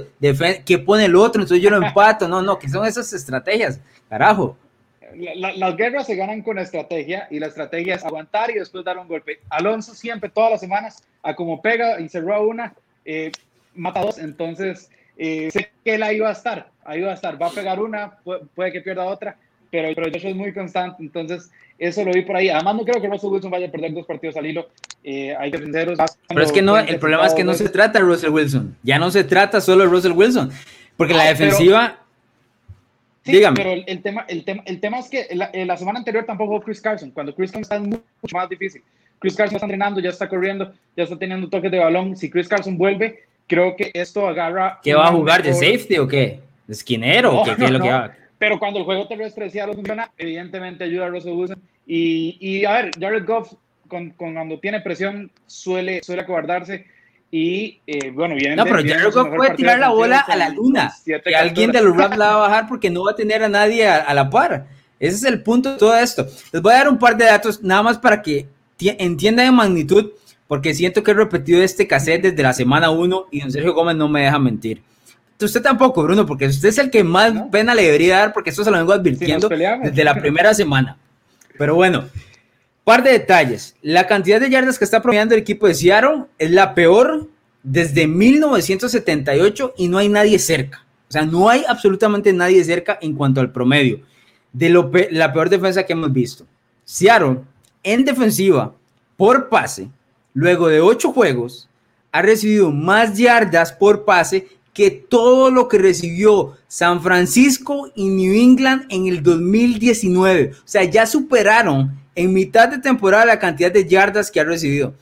qué pone el otro? Entonces yo lo empato. No, no, ¿qué son esas estrategias? Carajo la, las guerras se ganan con estrategia y la estrategia es aguantar y después dar un golpe. Alonso siempre, todas las semanas, a como pega y cerró una, eh, mata dos. Entonces, eh, sé que él ahí va a estar, ahí va a estar. Va a pegar una, puede, puede que pierda otra, pero, pero eso es muy constante. Entonces, eso lo vi por ahí. Además, no creo que Russell Wilson vaya a perder dos partidos al hilo. Eh, hay defenderos. Pero es que no, el problema es que no se trata de Russell Wilson. Ya no se trata solo de Russell Wilson. Porque la defensiva. Sí, Dígame. pero el, el, tema, el, tema, el tema es que la, la, semana anterior tampoco jugó Chris Carson, cuando Chris Carson está mucho más difícil. Chris Carson está entrenando, ya está corriendo, ya está teniendo toques de balón. Si Chris Carson vuelve, creo que esto agarra. ¿Qué va a jugar? ¿De safety o qué? ¿De esquinero no, qué, qué no, es lo que va? Pero cuando el juego terrestre decía lo funciona, evidentemente ayuda a Russell Wilson. Y, y a ver, Jared Goff, con, con, cuando tiene presión, suele, suele acobardarse. Y eh, bueno, viene. No, pero Goff puede tirar la bola a la luna. Que alguien de los Rams la va a bajar porque no va a tener a nadie a, a, la par. Ese es el punto de todo esto. Les voy a dar un par de datos nada más para que entiendan en magnitud, porque siento que he repetido este cassette desde la semana 1 y don Sergio Gómez no me deja mentir. Usted tampoco, Bruno, porque usted es el que más ¿No? pena le debería dar, porque esto se lo vengo advirtiendo si desde la primera semana. Pero bueno, Par de detalles. La cantidad de yardas que está promediando el equipo de Seattle es la peor desde 1978 y no hay nadie cerca. O sea, no hay absolutamente nadie cerca en cuanto al promedio de lo la peor defensa que hemos visto. Seattle en defensiva por pase, luego de ocho juegos, ha recibido más yardas por pase que todo lo que recibió San Francisco y New England en el 2019. O sea, ya superaron en mitad de temporada la cantidad de yardas que ha recibido.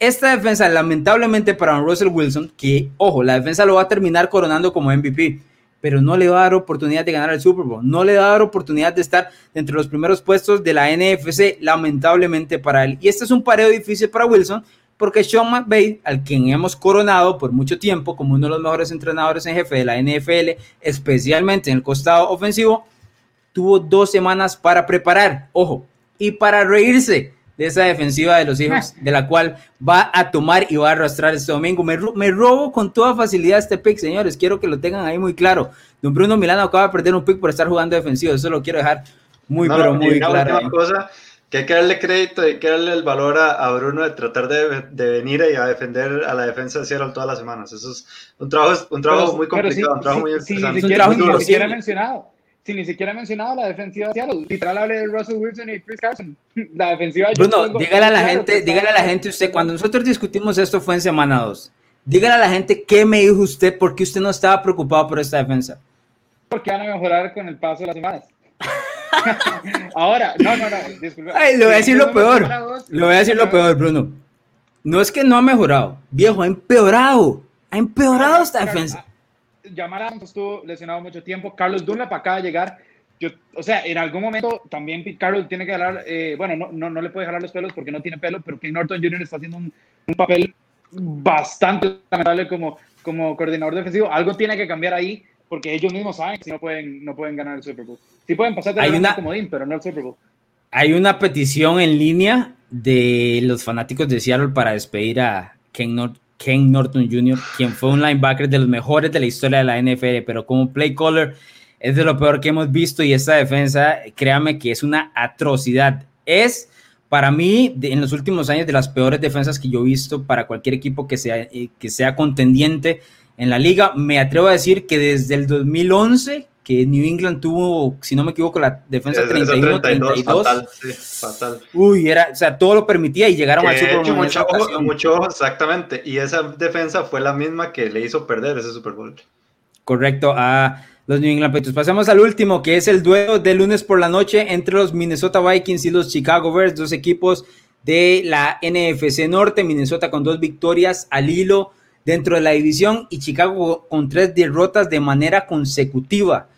Esta defensa, lamentablemente para Russell Wilson, que, ojo, la defensa lo va a terminar coronando como MVP, pero no le va a dar oportunidad de ganar el Super Bowl, no le va a dar oportunidad de estar entre los primeros puestos de la NFC, lamentablemente para él. Y este es un pareo difícil para Wilson, porque Sean McVay, al quien hemos coronado por mucho tiempo como uno de los mejores entrenadores en jefe de la NFL, especialmente en el costado ofensivo, tuvo dos semanas para preparar, ojo, y para reírse de esa defensiva de los hijos, de la cual va a tomar y va a arrastrar este domingo. Me, me, robo con toda facilidad este pick, señores. Quiero que lo tengan ahí muy claro. Don Bruno Milano acaba de perder un pick por estar jugando defensivo. Eso lo quiero dejar muy, no, pero muy claro. Una cosa que hay que darle crédito, hay que darle el valor a, a Bruno de tratar de, de, venir y a defender a la defensa de Seattle todas las semanas. Eso es un trabajo, un trabajo pero, muy complicado, sí, un trabajo sí, muy interesante. Sí, ni siquiera, ni siquiera mencionado si ni siquiera he mencionado la defensiva de Seattle. Literal hablé de Russell Wilson y Chris Carson. La defensiva de Bruno, dígale a la gente, dígale a la gente usted, cuando nosotros discutimos esto fue en semana 2. Dígale a la gente qué me dijo usted, por qué usted no estaba preocupado por esta defensa. Porque van a mejorar con el paso de las semanas. Ahora, no, no, no, disculpe. Ay, le voy a decir lo peor. Le voy a decir lo peor, Bruno. No es que no ha mejorado, viejo, ha empeorado. Ha empeorado esta defensa. Yamara estuvo lesionado mucho tiempo. Carlos Dunlap acaba de llegar. Yo, o sea, en algún momento también Carroll tiene que jalar, eh, bueno, no, no, no, le puede jalar los pelos porque no tiene pelo, pero King Norton Jr. está haciendo un, un, papel bastante lamentable como, como coordinador defensivo. Algo tiene que cambiar ahí porque ellos mismos saben que no pueden, no pueden ganar el Super Bowl. Sí pueden pasar de Hay una- comodín, pero no el Super Bowl. Hay una petición en línea de los fanáticos de Seattle para despedir a Ken, Nor- Ken Norton Jr., quien fue un linebacker de los mejores de la historia de la NFL, pero como play caller es de lo peor que hemos visto y esta defensa, créame que es una atrocidad. Es para mí, de- en los últimos años, de las peores defensas que yo he visto para cualquier equipo que sea, eh, que sea contendiente en la liga. Me atrevo a decir que desde el 2011, que New England tuvo, si no me equivoco, la defensa Esa 31-32. fatal, sí, fatal. Uy, era, o sea, todo lo permitía y llegaron al Super Bowl. mucho, ojo, mucho ojo, exactamente. Y esa defensa fue la misma que le hizo perder ese Super Bowl. Correcto, a los New England Patriots. Pasamos al último, que es el duelo de lunes por la noche entre los Minnesota Vikings y los Chicago Bears, dos equipos de la NFC Norte. Minnesota con dos victorias al hilo dentro de la división y Chicago con tres derrotas de manera consecutiva.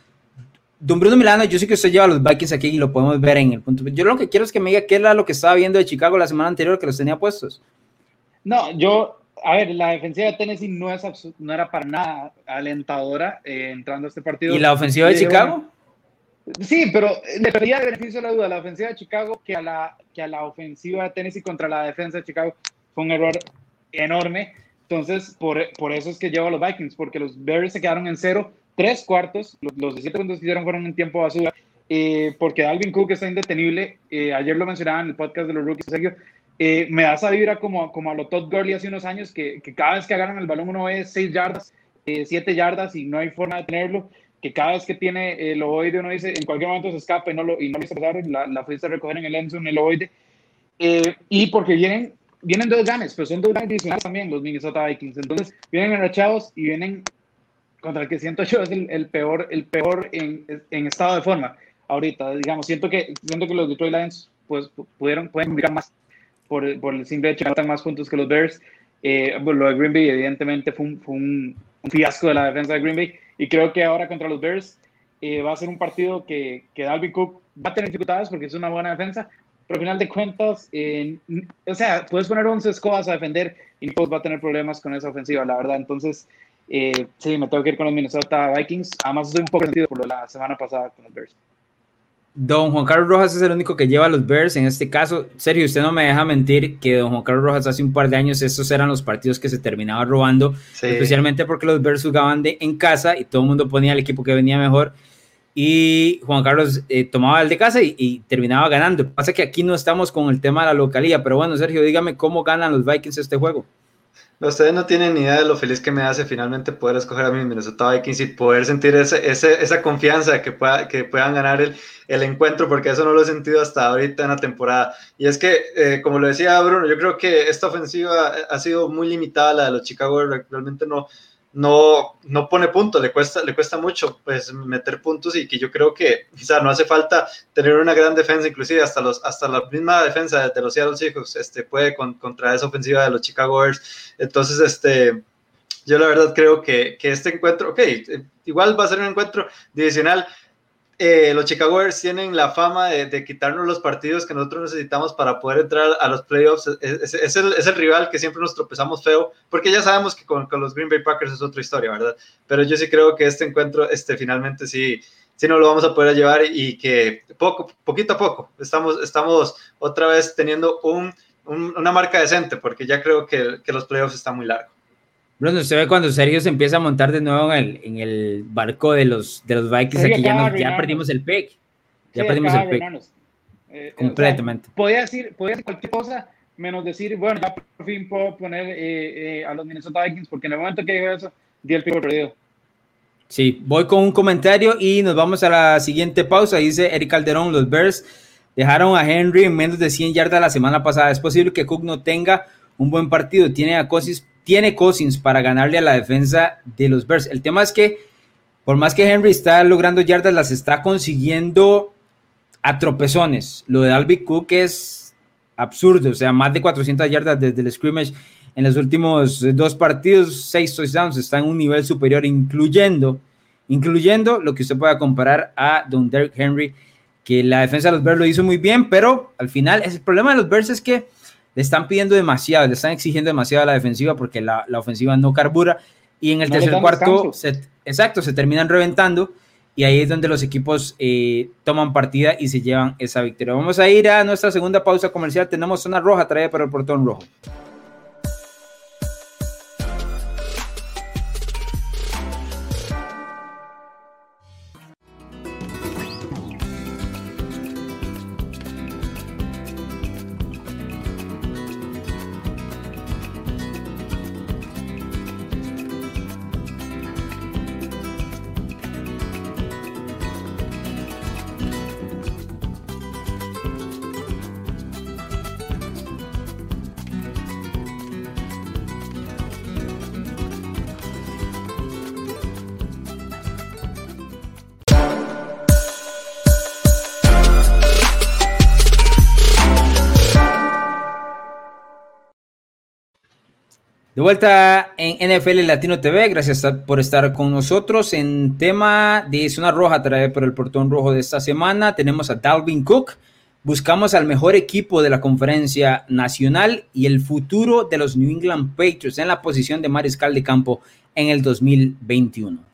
Don Bruno Milano, yo sé que usted lleva a los Vikings aquí y lo podemos ver en el punto. Yo lo que quiero es que me diga qué era lo que estaba viendo de Chicago la semana anterior que los tenía puestos. No, yo, a ver, la defensiva de Tennessee no, es no era para nada alentadora eh, entrando a este partido. ¿Y la ofensiva de Chicago? Sí, pero le perdía el beneficio de la duda la ofensiva de Chicago que a la, que a la ofensiva de Tennessee contra la defensa de Chicago fue un error enorme. Entonces, por, por eso es que llevo a los Vikings, porque los Bears se quedaron en cero, tres cuartos, los, los 17 puntos que hicieron fueron en tiempo basura, eh, porque Alvin Cook está indetenible. eh, ayer lo mencionaba en el podcast de los rookies, Sergio. eh, me da esa vibra como, como a lo Todd Gurley hace unos años, que, que cada vez que agarran el balón uno ve 6 yardas, 7 yardas y no hay forma de tenerlo que cada vez que tiene el ovoide uno dice en cualquier momento se escapa y no lo, y no lo hizo pasar, la, la fuiste a recoger en el enzo en el ovoide. Eh, y porque vienen, vienen dos ganes, pero son dos ganes adicionales también los Minnesota Vikings. Entonces vienen enrachados y vienen contra el que siento yo es el, el peor, el peor en, en, estado de forma ahorita. Digamos, siento que, siento que los Detroit Lions pues, pudieron, pueden publicar más por, por el simple hecho de que anotan más puntos que los Bears. Eh, lo de Green Bay evidentemente fue un, fue un, un fiasco de la defensa de Green Bay y creo que ahora contra los Bears eh, va a ser un partido que, que Dalvin Cook va a tener dificultades porque es una buena defensa, pero al final de cuentas, eh, o sea, puedes poner 11 escobas a defender y pues va a tener problemas con esa ofensiva, la verdad. Entonces, eh, sí, me tengo que ir con los Minnesota Vikings. Además, estoy un poco sentido por lo de la semana pasada con los Bears. Don Juan Carlos Rojas es el único que lleva a los Bears en este caso. Sergio, usted no me deja mentir que Don Juan Carlos Rojas hace un par de años estos eran los partidos que se terminaba robando, sí. especialmente porque los Bears jugaban de, en casa y todo el mundo ponía el equipo que venía mejor y Juan Carlos eh, tomaba el de casa y, y, terminaba ganando. Pasa que aquí no estamos con el tema de la localía, pero bueno, Sergio, dígame cómo ganan los Vikings este juego. Ustedes no tienen ni idea de lo feliz que me hace finalmente poder escoger a mi Minnesota Vikings y poder sentir ese, ese, esa confianza de que, pueda, que puedan ganar el, el, encuentro, porque eso no lo he sentido hasta ahorita en la temporada. Y es que, eh, como lo decía Bruno, yo creo que esta ofensiva ha sido muy limitada, la de los Chicago, realmente no, no, no pone puntos, le cuesta, le cuesta mucho pues, meter puntos y que yo creo que quizá no hace falta tener una gran defensa, inclusive hasta, los, hasta la misma defensa de los Seattle Seahawks este, puede con, contra esa ofensiva de los Chicago Bears. Entonces, este, yo la verdad creo que, que este encuentro, ok, igual va a ser un encuentro divisional. Eh, los Chicago Bears tienen la fama de, quitarnos los partidos que nosotros necesitamos para poder entrar a los playoffs. Es, es, es, el, es, el, rival que siempre nos tropezamos feo, porque ya sabemos que con, los Green Bay Packers es otra historia, ¿verdad? Pero yo sí creo que este encuentro, este, finalmente sí, sí nos lo vamos a poder llevar y que poco, poquito a poco estamos, estamos otra vez teniendo un, un, una marca decente, porque ya creo que, que los playoffs están muy largos. Bueno, usted ve cuando Sergio se empieza a montar de nuevo en el, en el barco de los, de los Vikings, Sergio aquí ya, nos, ya perdimos el pick. Ya sí, perdimos el pick. Eh, Completamente. O sea, podía, decir, podía decir cualquier cosa, menos decir, bueno, ya por fin puedo poner eh, eh, a los Minnesota Vikings, porque en el momento que digo eso, di el pick perdido. Sí, voy con un comentario y nos vamos a la siguiente pausa. Dice Eric Calderón, los Bears dejaron a Henry en menos de 100 yardas la semana pasada. Es posible que Cook no tenga un buen partido. Tiene a Cousins tiene Cousins para ganarle a la defensa de los Bears. El tema es que, por más que Henry está logrando yardas, las está consiguiendo a tropezones. Lo de Dalvin Cook es absurdo, o sea, más de 400 yardas desde el scrimmage en los últimos dos partidos, seis touchdowns, está en un nivel superior, incluyendo, incluyendo lo que usted pueda comparar a Don Derrick Henry, que la defensa de los Bears lo hizo muy bien, pero al final el problema de los Bears es que le están pidiendo demasiado, le están exigiendo demasiado a la defensiva porque la, la ofensiva no carbura. Y en el No tercer cuarto, se, exacto, se terminan reventando y ahí es donde los equipos eh, toman partida y se llevan esa victoria. Vamos a ir a nuestra segunda pausa comercial. Tenemos zona roja traída por el portón rojo. De vuelta en NFL Latino TV, gracias por estar con nosotros. En tema de zona roja, trae por el portón rojo de esta semana, tenemos a Dalvin Cook. Buscamos al mejor equipo de la conferencia nacional y el futuro de los New England Patriots en la posición de mariscal de campo en el 2021.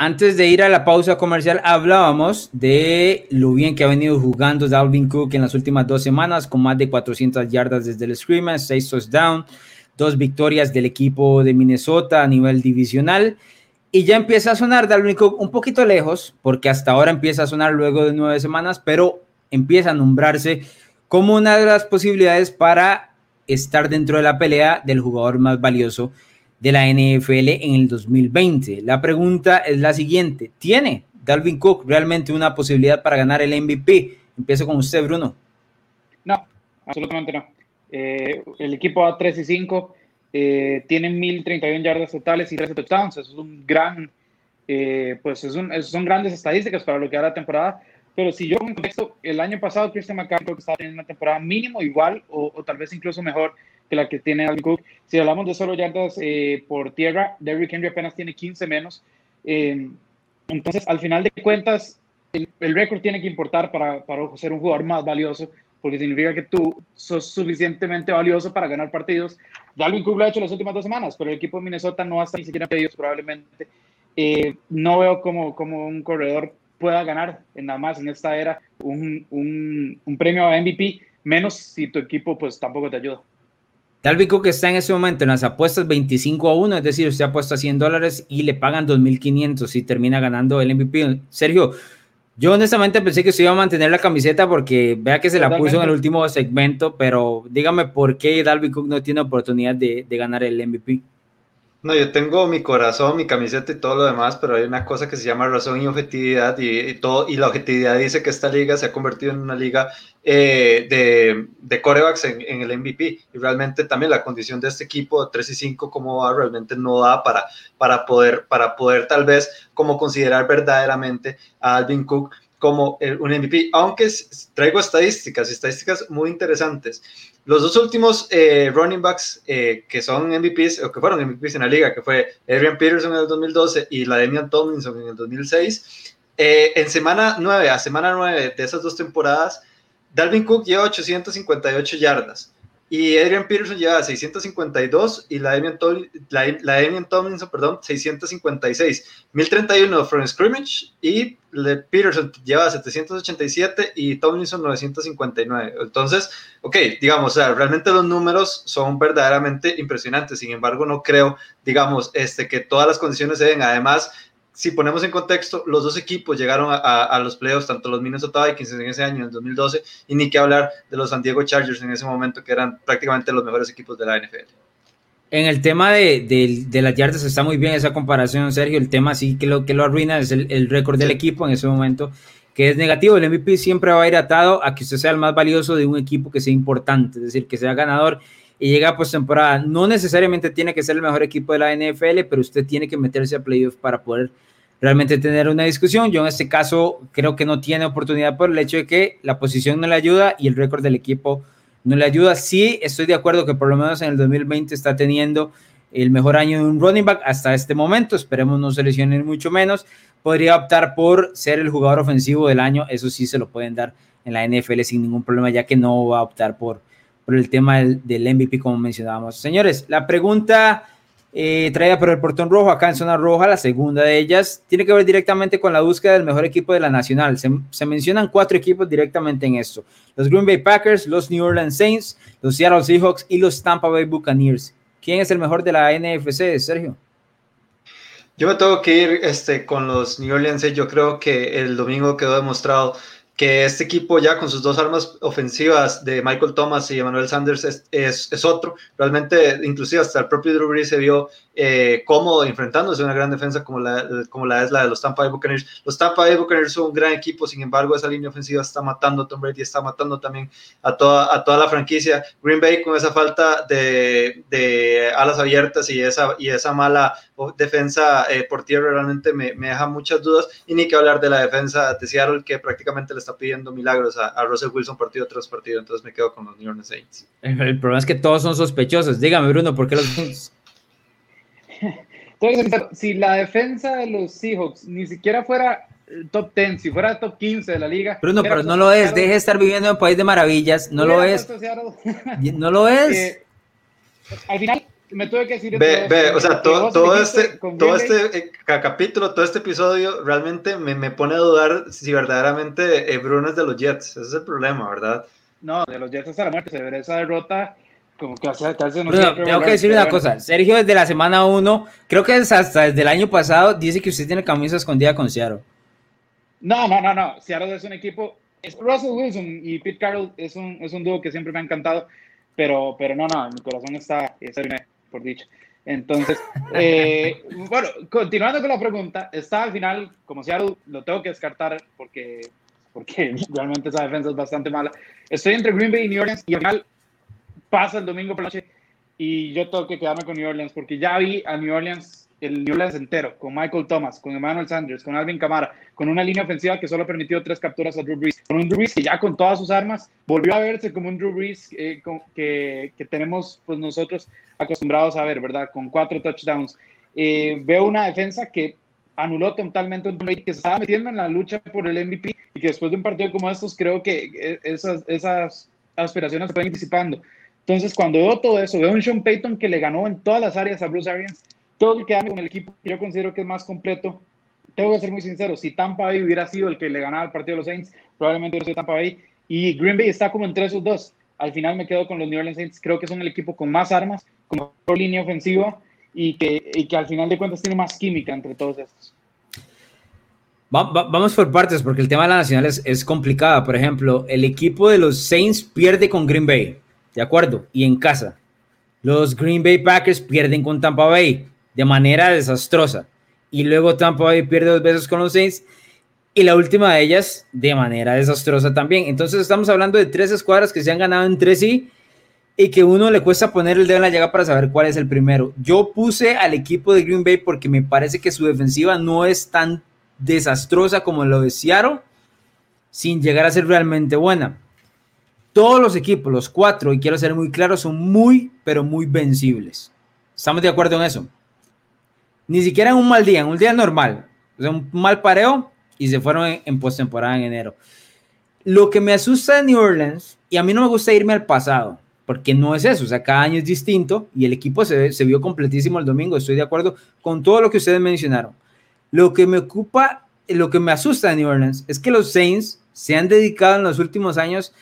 Antes de ir a la pausa comercial, hablábamos de lo bien que ha venido jugando Dalvin Cook en las últimas dos semanas, con más de 400 yardas desde el scrimmage, 6 touchdowns, dos victorias del equipo de Minnesota a nivel divisional. Y ya empieza a sonar Dalvin Cook un poquito lejos, porque hasta ahora empieza a sonar luego de nueve semanas, pero empieza a nombrarse como una de las posibilidades para estar dentro de la pelea del jugador más valioso de la NFL en el 2020. La pregunta es la siguiente, ¿tiene Dalvin Cook realmente una posibilidad para ganar el MVP? Empiezo con usted, Bruno. No, absolutamente no. Eh, el equipo a 3 y 5 eh, tiene 1031 yardas totales y 13 touchdowns. Eso es un gran, eh, pues es un, son grandes estadísticas para lo que hará la temporada. Pero si yo contexto, el año pasado Christian McCaffrey estaba teniendo una temporada mínimo igual o, o tal vez incluso mejor que la que tiene Alvin Cook. Si hablamos de solo yardas eh, por tierra, Derrick Henry apenas tiene 15 menos. Eh, entonces, al final de cuentas, el, récord tiene que importar para, para ser un jugador más valioso, porque significa que tú sos suficientemente valioso para ganar partidos. Dalvin Cook lo ha hecho las últimas dos semanas, pero el equipo de Minnesota no hasta ni siquiera pedidos probablemente. Eh, no veo como, como un corredor pueda ganar en nada más en esta era un, un, un premio a MVP, menos si tu equipo pues tampoco te ayuda. Dalvin Cook está en ese momento en las apuestas 25 a 1, es decir, usted apuesta 100 dólares y le pagan 2.500 y termina ganando el MVP. Sergio, yo honestamente pensé que se iba a mantener la camiseta porque vea que se la puso en el último segmento, pero dígame por qué Dalvin Cook no tiene oportunidad de, de ganar el MVP. No, yo tengo mi corazón, mi camiseta y todo lo demás, pero hay una cosa que se llama razón y objetividad y, todo, y la objetividad dice que esta liga se ha convertido en una liga eh, de, de corebacks en, el MVP y realmente también la condición de este equipo de 3 y 5 como va realmente no da para, para, poder, para poder tal vez como considerar verdaderamente a Alvin Cook como un MVP, aunque traigo estadísticas, estadísticas muy interesantes. Los dos últimos eh, running backs eh, que son MVPs, o que fueron MVPs en la liga, que fue Adrian Peterson en el 2012 y la Damian Tomlinson en el 2006, eh, en semana 9 a semana 9 de esas dos temporadas, Dalvin Cook lleva 858 yardas. Y Adrian Peterson lleva 652 y la Damian, Tomlinson, perdón, 656. 1031 from scrimmage y Peterson lleva 787 y Tomlinson 959. Entonces, ok, digamos, o sea, realmente los números son verdaderamente impresionantes. Sin embargo, no creo, digamos, este, que todas las condiciones se den. Además, si ponemos en contexto, los dos equipos llegaron a, los playoffs, tanto los Minnesota Vikings en ese año, en el 2012, y ni que hablar de los San Diego Chargers en ese momento, que eran prácticamente los mejores equipos de la NFL. En el tema de, de, las yardas está muy bien esa comparación, Sergio. El tema sí que lo que lo arruina es el, récord del equipo en ese momento, que es negativo. El MVP siempre va a ir atado a que usted sea el más valioso de un equipo que sea importante, es decir, que sea ganador y llega a postemporada. No necesariamente tiene que ser el mejor equipo de la NFL, pero usted tiene que meterse a playoff para poder realmente tener una discusión. Yo en este caso creo que no tiene oportunidad por el hecho de que la posición no le ayuda y el récord del equipo no le ayuda. Sí, estoy de acuerdo que por lo menos en el 2020 está teniendo el mejor año de un running back hasta este momento. Esperemos no se lesionen mucho menos. Podría optar por ser el jugador ofensivo del año. Eso sí se lo pueden dar en la NFL sin ningún problema, ya que no va a optar por, por el tema del, del MVP, como mencionábamos. Señores, la pregunta eh, traída por el portón rojo acá en zona roja, la segunda de ellas, tiene que ver directamente con la búsqueda del mejor equipo de la nacional. Se, se, mencionan cuatro equipos directamente en esto. Los Green Bay Packers, los New Orleans Saints, los Seattle Seahawks y los Tampa Bay Buccaneers. ¿Quién es el mejor de la NFC, Sergio? Yo me tengo que ir este, con los New Orleans. Yo creo que el domingo quedó demostrado que este equipo ya con sus dos armas ofensivas de Michael Thomas y Emmanuel Sanders es, es, es otro. Realmente, inclusive hasta el propio Drew Brees se vio eh, cómodo enfrentándose a una gran defensa como la, como la es la de los Tampa Bay Buccaneers. Los Tampa Bay Buccaneers son un gran equipo, sin embargo, esa línea ofensiva está matando a Tom Brady, está matando también a toda, a toda la franquicia. Green Bay con esa falta de, de alas abiertas y esa, y esa mala defensa eh, por tierra realmente me, me, deja muchas dudas y ni que hablar de la defensa de Seattle que prácticamente le está pidiendo milagros a, a Russell Wilson partido tras partido, entonces me quedo con los New Orleans Saints. El problema es que todos son sospechosos. Dígame, Bruno, ¿por qué los Saints? si la defensa de los Seahawks ni siquiera fuera top 10, si fuera top 15 de la liga. Bruno, pero no lo es, deje de estar viviendo en un país de maravillas, no lo es. No lo es. Eh, al final me tuve que decir. Ve, ve, o sea, todo, todo este, todo este eh, capítulo, todo este episodio realmente me, me, pone a dudar si verdaderamente eh, Bruno es de los Jets. Ese es el problema, ¿verdad? No, de los Jets hasta la muerte. Se ve esa derrota como que hace, hace no Bruno, tengo que decir una cosa. Sergio, desde la semana 1, creo que es hasta desde el año pasado, dice que usted tiene camisa escondida con Seattle. No, no, no, no. Seattle es un equipo. Es Russell Wilson y Pete Carroll es un, es un dúo que siempre me ha encantado. Pero, pero no, no, mi corazón está, está por dicho. Entonces, eh, bueno, continuando con la pregunta, está al final, como Seattle, lo tengo que descartar porque, porque realmente esa defensa es bastante mala. Estoy entre Green Bay y New Orleans y al final pasa el domingo por la noche y yo tengo que quedarme con New Orleans porque ya vi a New Orleans, el New Orleans entero, con Michael Thomas, con Emmanuel Sanders, con Alvin Kamara, con una línea ofensiva que solo permitió tres capturas a Drew Brees, con un Drew Brees que ya con todas sus armas volvió a verse como un Drew Brees eh, con, que, que, tenemos pues nosotros acostumbrados a ver, ¿verdad? Con cuatro touchdowns. Eh, veo una defensa que anuló totalmente un que se estaba metiendo en la lucha por el MVP y que después de un partido como estos creo que eh, esas, esas aspiraciones se pueden disipando. Entonces, cuando veo todo eso, veo un Sean Payton que le ganó en todas las áreas a Bruce Arians, todo el que con el equipo yo considero que es más completo. Tengo que ser muy sincero, si Tampa Bay hubiera sido el que le ganaba el partido de los Saints, probablemente hubiera sido Tampa Bay. Y Green Bay está como entre esos dos. Al final me quedo con los New Orleans Saints. Creo que son el equipo con más armas, con mejor línea ofensiva y que, al final de cuentas tiene más química entre todos estos. Vamos por partes, porque el tema de la nacional es, es complicado. Por ejemplo, el equipo de los Saints pierde con Green Bay ¿de acuerdo? Y en casa. Los Green Bay Packers pierden con Tampa Bay de manera desastrosa. Y luego Tampa Bay pierde dos veces con los Saints. Y la última de ellas de manera desastrosa también. Entonces estamos hablando de tres escuadras que se han ganado entre sí y que uno le cuesta poner el dedo en la llaga para saber cuál es el primero. Yo puse al equipo de Green Bay porque me parece que su defensiva no es tan desastrosa como lo de Seattle, sin llegar a ser realmente buena todos los equipos, los cuatro, y quiero ser muy claro, son muy, pero muy vencibles. ¿Estamos de acuerdo en eso? Ni siquiera en un mal día, en un día normal. O sea, un mal pareo y se fueron en, en postemporada en enero. Lo que me asusta de New Orleans, y a mí no me gusta irme al pasado, porque no es eso, o sea, cada año es distinto y el equipo se, se vio completísimo el domingo, estoy de acuerdo con todo lo que ustedes mencionaron. Lo que me ocupa, lo que me asusta de New Orleans es que los Saints se han dedicado en los últimos años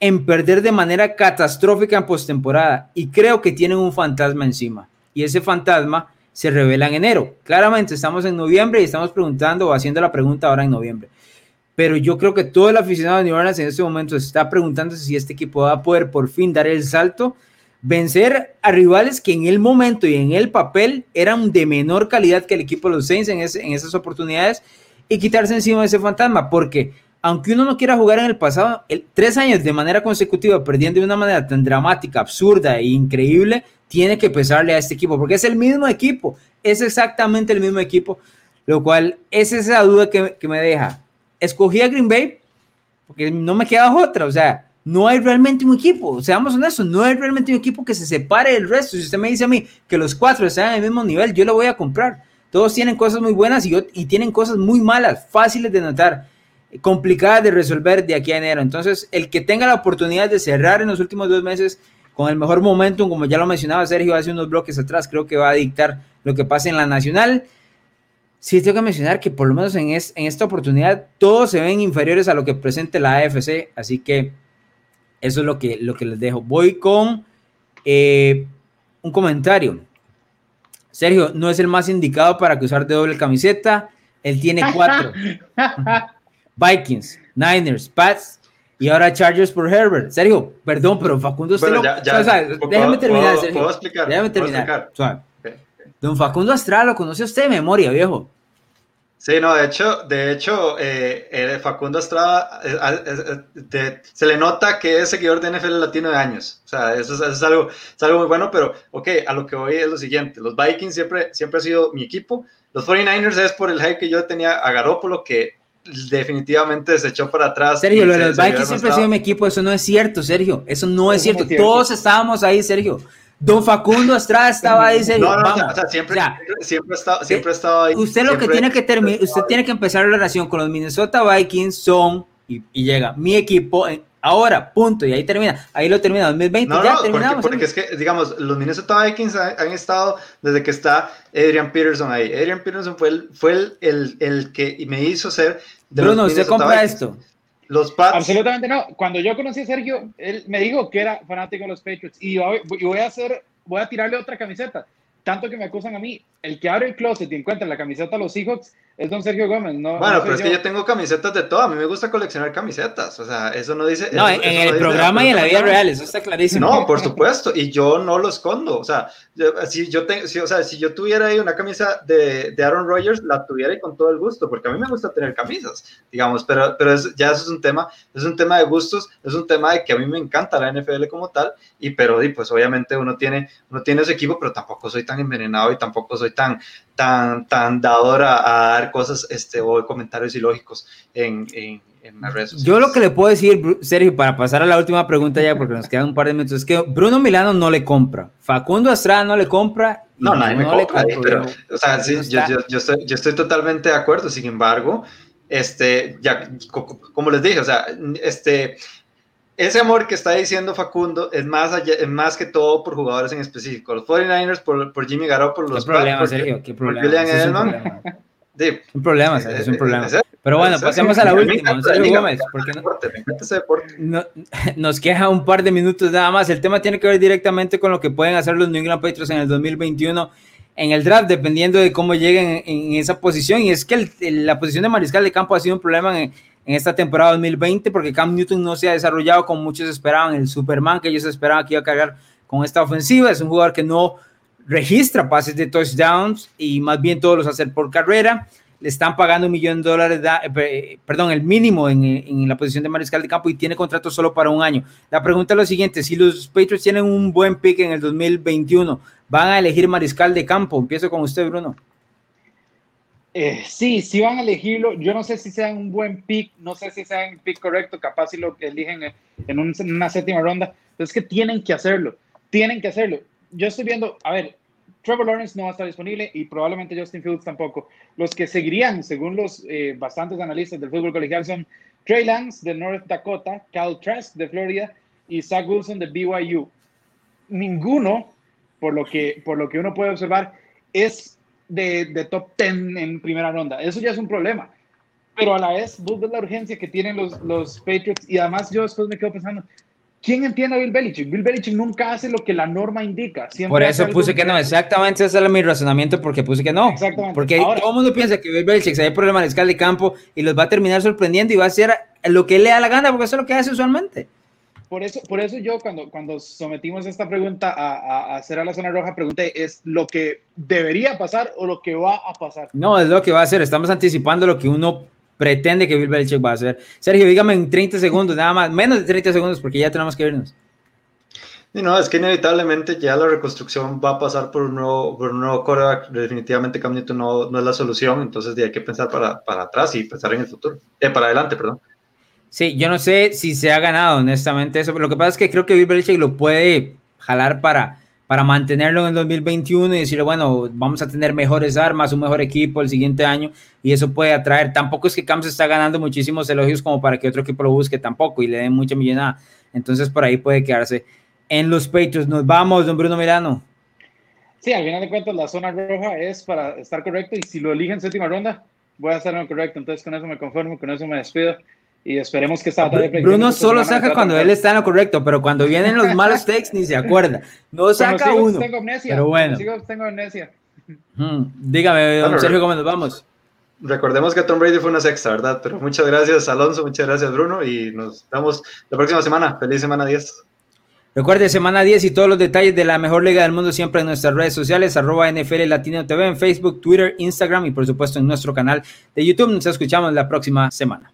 en perder de manera catastrófica en postemporada y creo que tienen un fantasma encima y ese fantasma se revela en enero. Claramente estamos en noviembre y estamos preguntando o haciendo la pregunta ahora en noviembre. Pero yo creo que todo el aficionado de New Orleans en este momento está preguntándose si este equipo va a poder por fin dar el salto, vencer a rivales que en el momento y en el papel eran de menor calidad que el equipo de los Saints en, ese, en esas oportunidades y quitarse encima de ese fantasma, porque aunque uno no quiera jugar en el pasado, el, tres años de manera consecutiva perdiendo de una manera tan dramática, absurda e increíble, tiene que pesarle a este equipo, porque es el mismo equipo, es exactamente el mismo equipo, lo cual es esa duda que, me deja. Escogí a Green Bay porque no me queda otra, o sea, no hay realmente un equipo, seamos honestos, no hay realmente un equipo que se separe del resto. Si usted me dice a mí que los cuatro están en el mismo nivel, yo lo voy a comprar. Todos tienen cosas muy buenas y, y tienen cosas muy malas, fáciles de notar, complicadas de resolver de aquí a enero. Entonces, el que tenga la oportunidad de cerrar en los últimos dos meses con el mejor momentum, como ya lo mencionaba Sergio hace unos bloques atrás, creo que va a dictar lo que pase en la nacional. Sí, tengo que mencionar que por lo menos en, en esta oportunidad todos se ven inferiores a lo que presente la AFC, así que eso es lo que, lo que les dejo. Voy con eh, un comentario. Sergio, no es el más indicado para que usar de doble camiseta. Él tiene cuatro. Vikings, Niners, Pats y ahora Chargers por Herbert. Sergio, perdón, pero Facundo usted lo... déjame terminar, Sergio. ¿puedo explicar? Déjame terminar. Don Facundo Astral lo conoce usted de memoria, viejo. Sí, no, de hecho, de hecho, eh, Facundo Estrada eh, se le nota que es seguidor de NFL latino de años. O sea, eso es, algo, es algo muy bueno, pero ok, a lo que voy es lo siguiente. Los Vikings siempre, siempre ha sido mi equipo. Los 49ers es por el hype que yo tenía a Garópolo, que definitivamente se echó para atrás. Sergio, lo de los Vikings siempre ha sido mi equipo. Eso no es cierto, Sergio. Eso no es cierto. Todos estábamos ahí, Sergio. Don Facundo Estrada estaba ahí. No, no, vamos, o sea, siempre, siempre, estaba, siempre estaba ahí. Usted lo que tiene que terminar, usted tiene que empezar la relación con los Minnesota Vikings son, y, llega, mi equipo, ahora, punto, y ahí termina. Ahí lo termina, 2020, no, ya no, terminamos. Porque, es que, digamos, los Minnesota Vikings han, estado desde que está Adrian Peterson ahí. Adrian Peterson fue el, fue el, el, el que me hizo ser de Bruno, usted compra esto. Los Pats. Absolutamente no. Cuando yo conocí a Sergio, él me dijo que era fanático de los Patriots y voy a hacer, voy a tirarle otra camiseta. Tanto que me acusan a mí, el que abre el closet y encuentra la camiseta de los Seahawks es don Sergio Gómez, ¿no? Bueno, pero es que yo tengo camisetas de todo. A mí me gusta coleccionar camisetas. O sea, eso no dice. No, en, el programa y en la vida real, eso está clarísimo. No, por supuesto. Y yo no lo escondo. O sea, si yo, tengo, si, o sea, si yo tuviera ahí una camisa de, de Aaron Rodgers, la tuviera y con todo el gusto, porque a mí me gusta tener camisas, digamos. Pero, pero es, ya eso es un tema, es un tema de gustos, es un tema de que a mí me encanta la NFL como tal. Y pero, y pues obviamente uno tiene, uno tiene ese equipo, pero tampoco soy tan envenenado y tampoco soy tan, tan, tan dador a, dar cosas este, o comentarios ilógicos en, en, en las redes sociales. Yo lo que le puedo decir, Sergio, para pasar a la última pregunta ya, porque nos quedan un par de minutos, es que Bruno Milano no le compra, Facundo Estrada no le compra. No, nadie me compra, pero, o sea, sí, yo, yo, yo, estoy, yo estoy totalmente de acuerdo, sin embargo, este, ya, como les dije, o sea, este, ese amor que está diciendo Facundo es más, allá, es más que todo por jugadores en específico. Los 49ers por, por Jimmy Garoppolo, los ¿Qué problema, Sergio? ¿Qué problema? Julian Edelman. Sí. Un problema, es, un problema. Pero bueno, pasemos a la última, Sergio Gómez. Porque no, nos queja un par de minutos nada más. El tema tiene que ver directamente con lo que pueden hacer los New England Patriots en el 2021 en el draft, dependiendo de cómo lleguen en, esa posición. Y es que la posición de mariscal de campo ha sido un problema en, en esta temporada 2020 porque Cam Newton no se ha desarrollado como muchos esperaban, el Superman que ellos esperaban que iba a cargar con esta ofensiva. Es un jugador que no registra pases de touchdowns y más bien todos los hace por carrera. Le están pagando un millón de dólares, eh, perdón, el mínimo en, en, la posición de mariscal de campo y tiene contrato solo para un año. La pregunta es lo siguiente, si los Patriots tienen un buen pick en el 2021, ¿van a elegir mariscal de campo? Empiezo con usted, Bruno. Eh, sí, sí van a elegirlo. Yo no sé si sea un buen pick, no sé si sea un pick correcto, capaz si lo eligen en, una séptima ronda. Pero es que tienen que hacerlo, tienen que hacerlo. Yo estoy viendo, a ver, Trevor Lawrence no va a estar disponible y probablemente Justin Fields tampoco. Los que seguirían, según los eh, bastantes analistas del fútbol colegial, son Trey Lance de North Dakota, Cal Trask de Florida y Zach Wilson de BYU. Ninguno, por lo que, por lo que uno puede observar, es de, top 10 en primera ronda. Eso ya es un problema. Pero a la vez, vos ves la urgencia que tienen los, los Patriots y además yo después me quedo pensando, ¿quién entiende a Bill Belichick? Bill Belichick nunca hace lo que la norma indica. Por eso puse que no, exactamente ese era mi razonamiento porque puse que no. Exactamente. Porque todo el mundo piensa que Bill Belichick se va por el mariscal de campo y los va a terminar sorprendiendo y va a hacer lo que le da la gana porque eso es lo que hace usualmente. Por eso, por eso yo cuando, cuando sometimos esta pregunta a, a, hacer a la zona roja, pregunté, ¿es lo que debería pasar o lo que va a pasar? No, es lo que va a hacer. Estamos anticipando lo que uno pretende que Bill Belichick va a hacer. Sergio, dígame en 30 segundos, nada más, menos de 30 segundos, porque ya tenemos que irnos. Y no, es que inevitablemente ya la reconstrucción va a pasar por un nuevo, por un nuevo Definitivamente Cam Newton no, no, es la solución, entonces hay que pensar para, para atrás y pensar en el futuro. Eh, para adelante, perdón. Sí, yo no sé si se ha ganado, honestamente, eso. Lo que pasa es que creo que Bill Belichick lo puede jalar para, para mantenerlo en el 2021 y decirle, bueno, vamos a tener mejores armas, un mejor equipo el siguiente año y eso puede atraer. Tampoco es que Camps está ganando muchísimos elogios como para que otro equipo lo busque tampoco y le den mucha millonada. Entonces por ahí puede quedarse en los Patriots. Nos vamos, don Bruno Milano. Sí, al final de cuentas la zona roja es para estar correcto y si lo eligen séptima ronda, voy a estar en correcto. Entonces con eso me conformo, con eso me despido y esperemos que esta Bruno solo saca cuando él está en lo correcto, pero cuando vienen los malos takes ni se acuerda. No saca uno. Tengo amnesia, pero bueno. Tengo amnesia. Hmm, dígame, don Sergio, ¿cómo nos vamos? Recordemos que Tom Brady fue una sexta, ¿verdad? Pero muchas gracias, Alonso, muchas gracias, Bruno, y nos vemos la próxima semana. Feliz semana 10. Recuerde, semana 10 y todos los detalles de la mejor liga del mundo siempre en nuestras redes sociales, arroba NFL Latino TV, en Facebook, Twitter, Instagram y por supuesto en nuestro canal de YouTube. Nos escuchamos la próxima semana.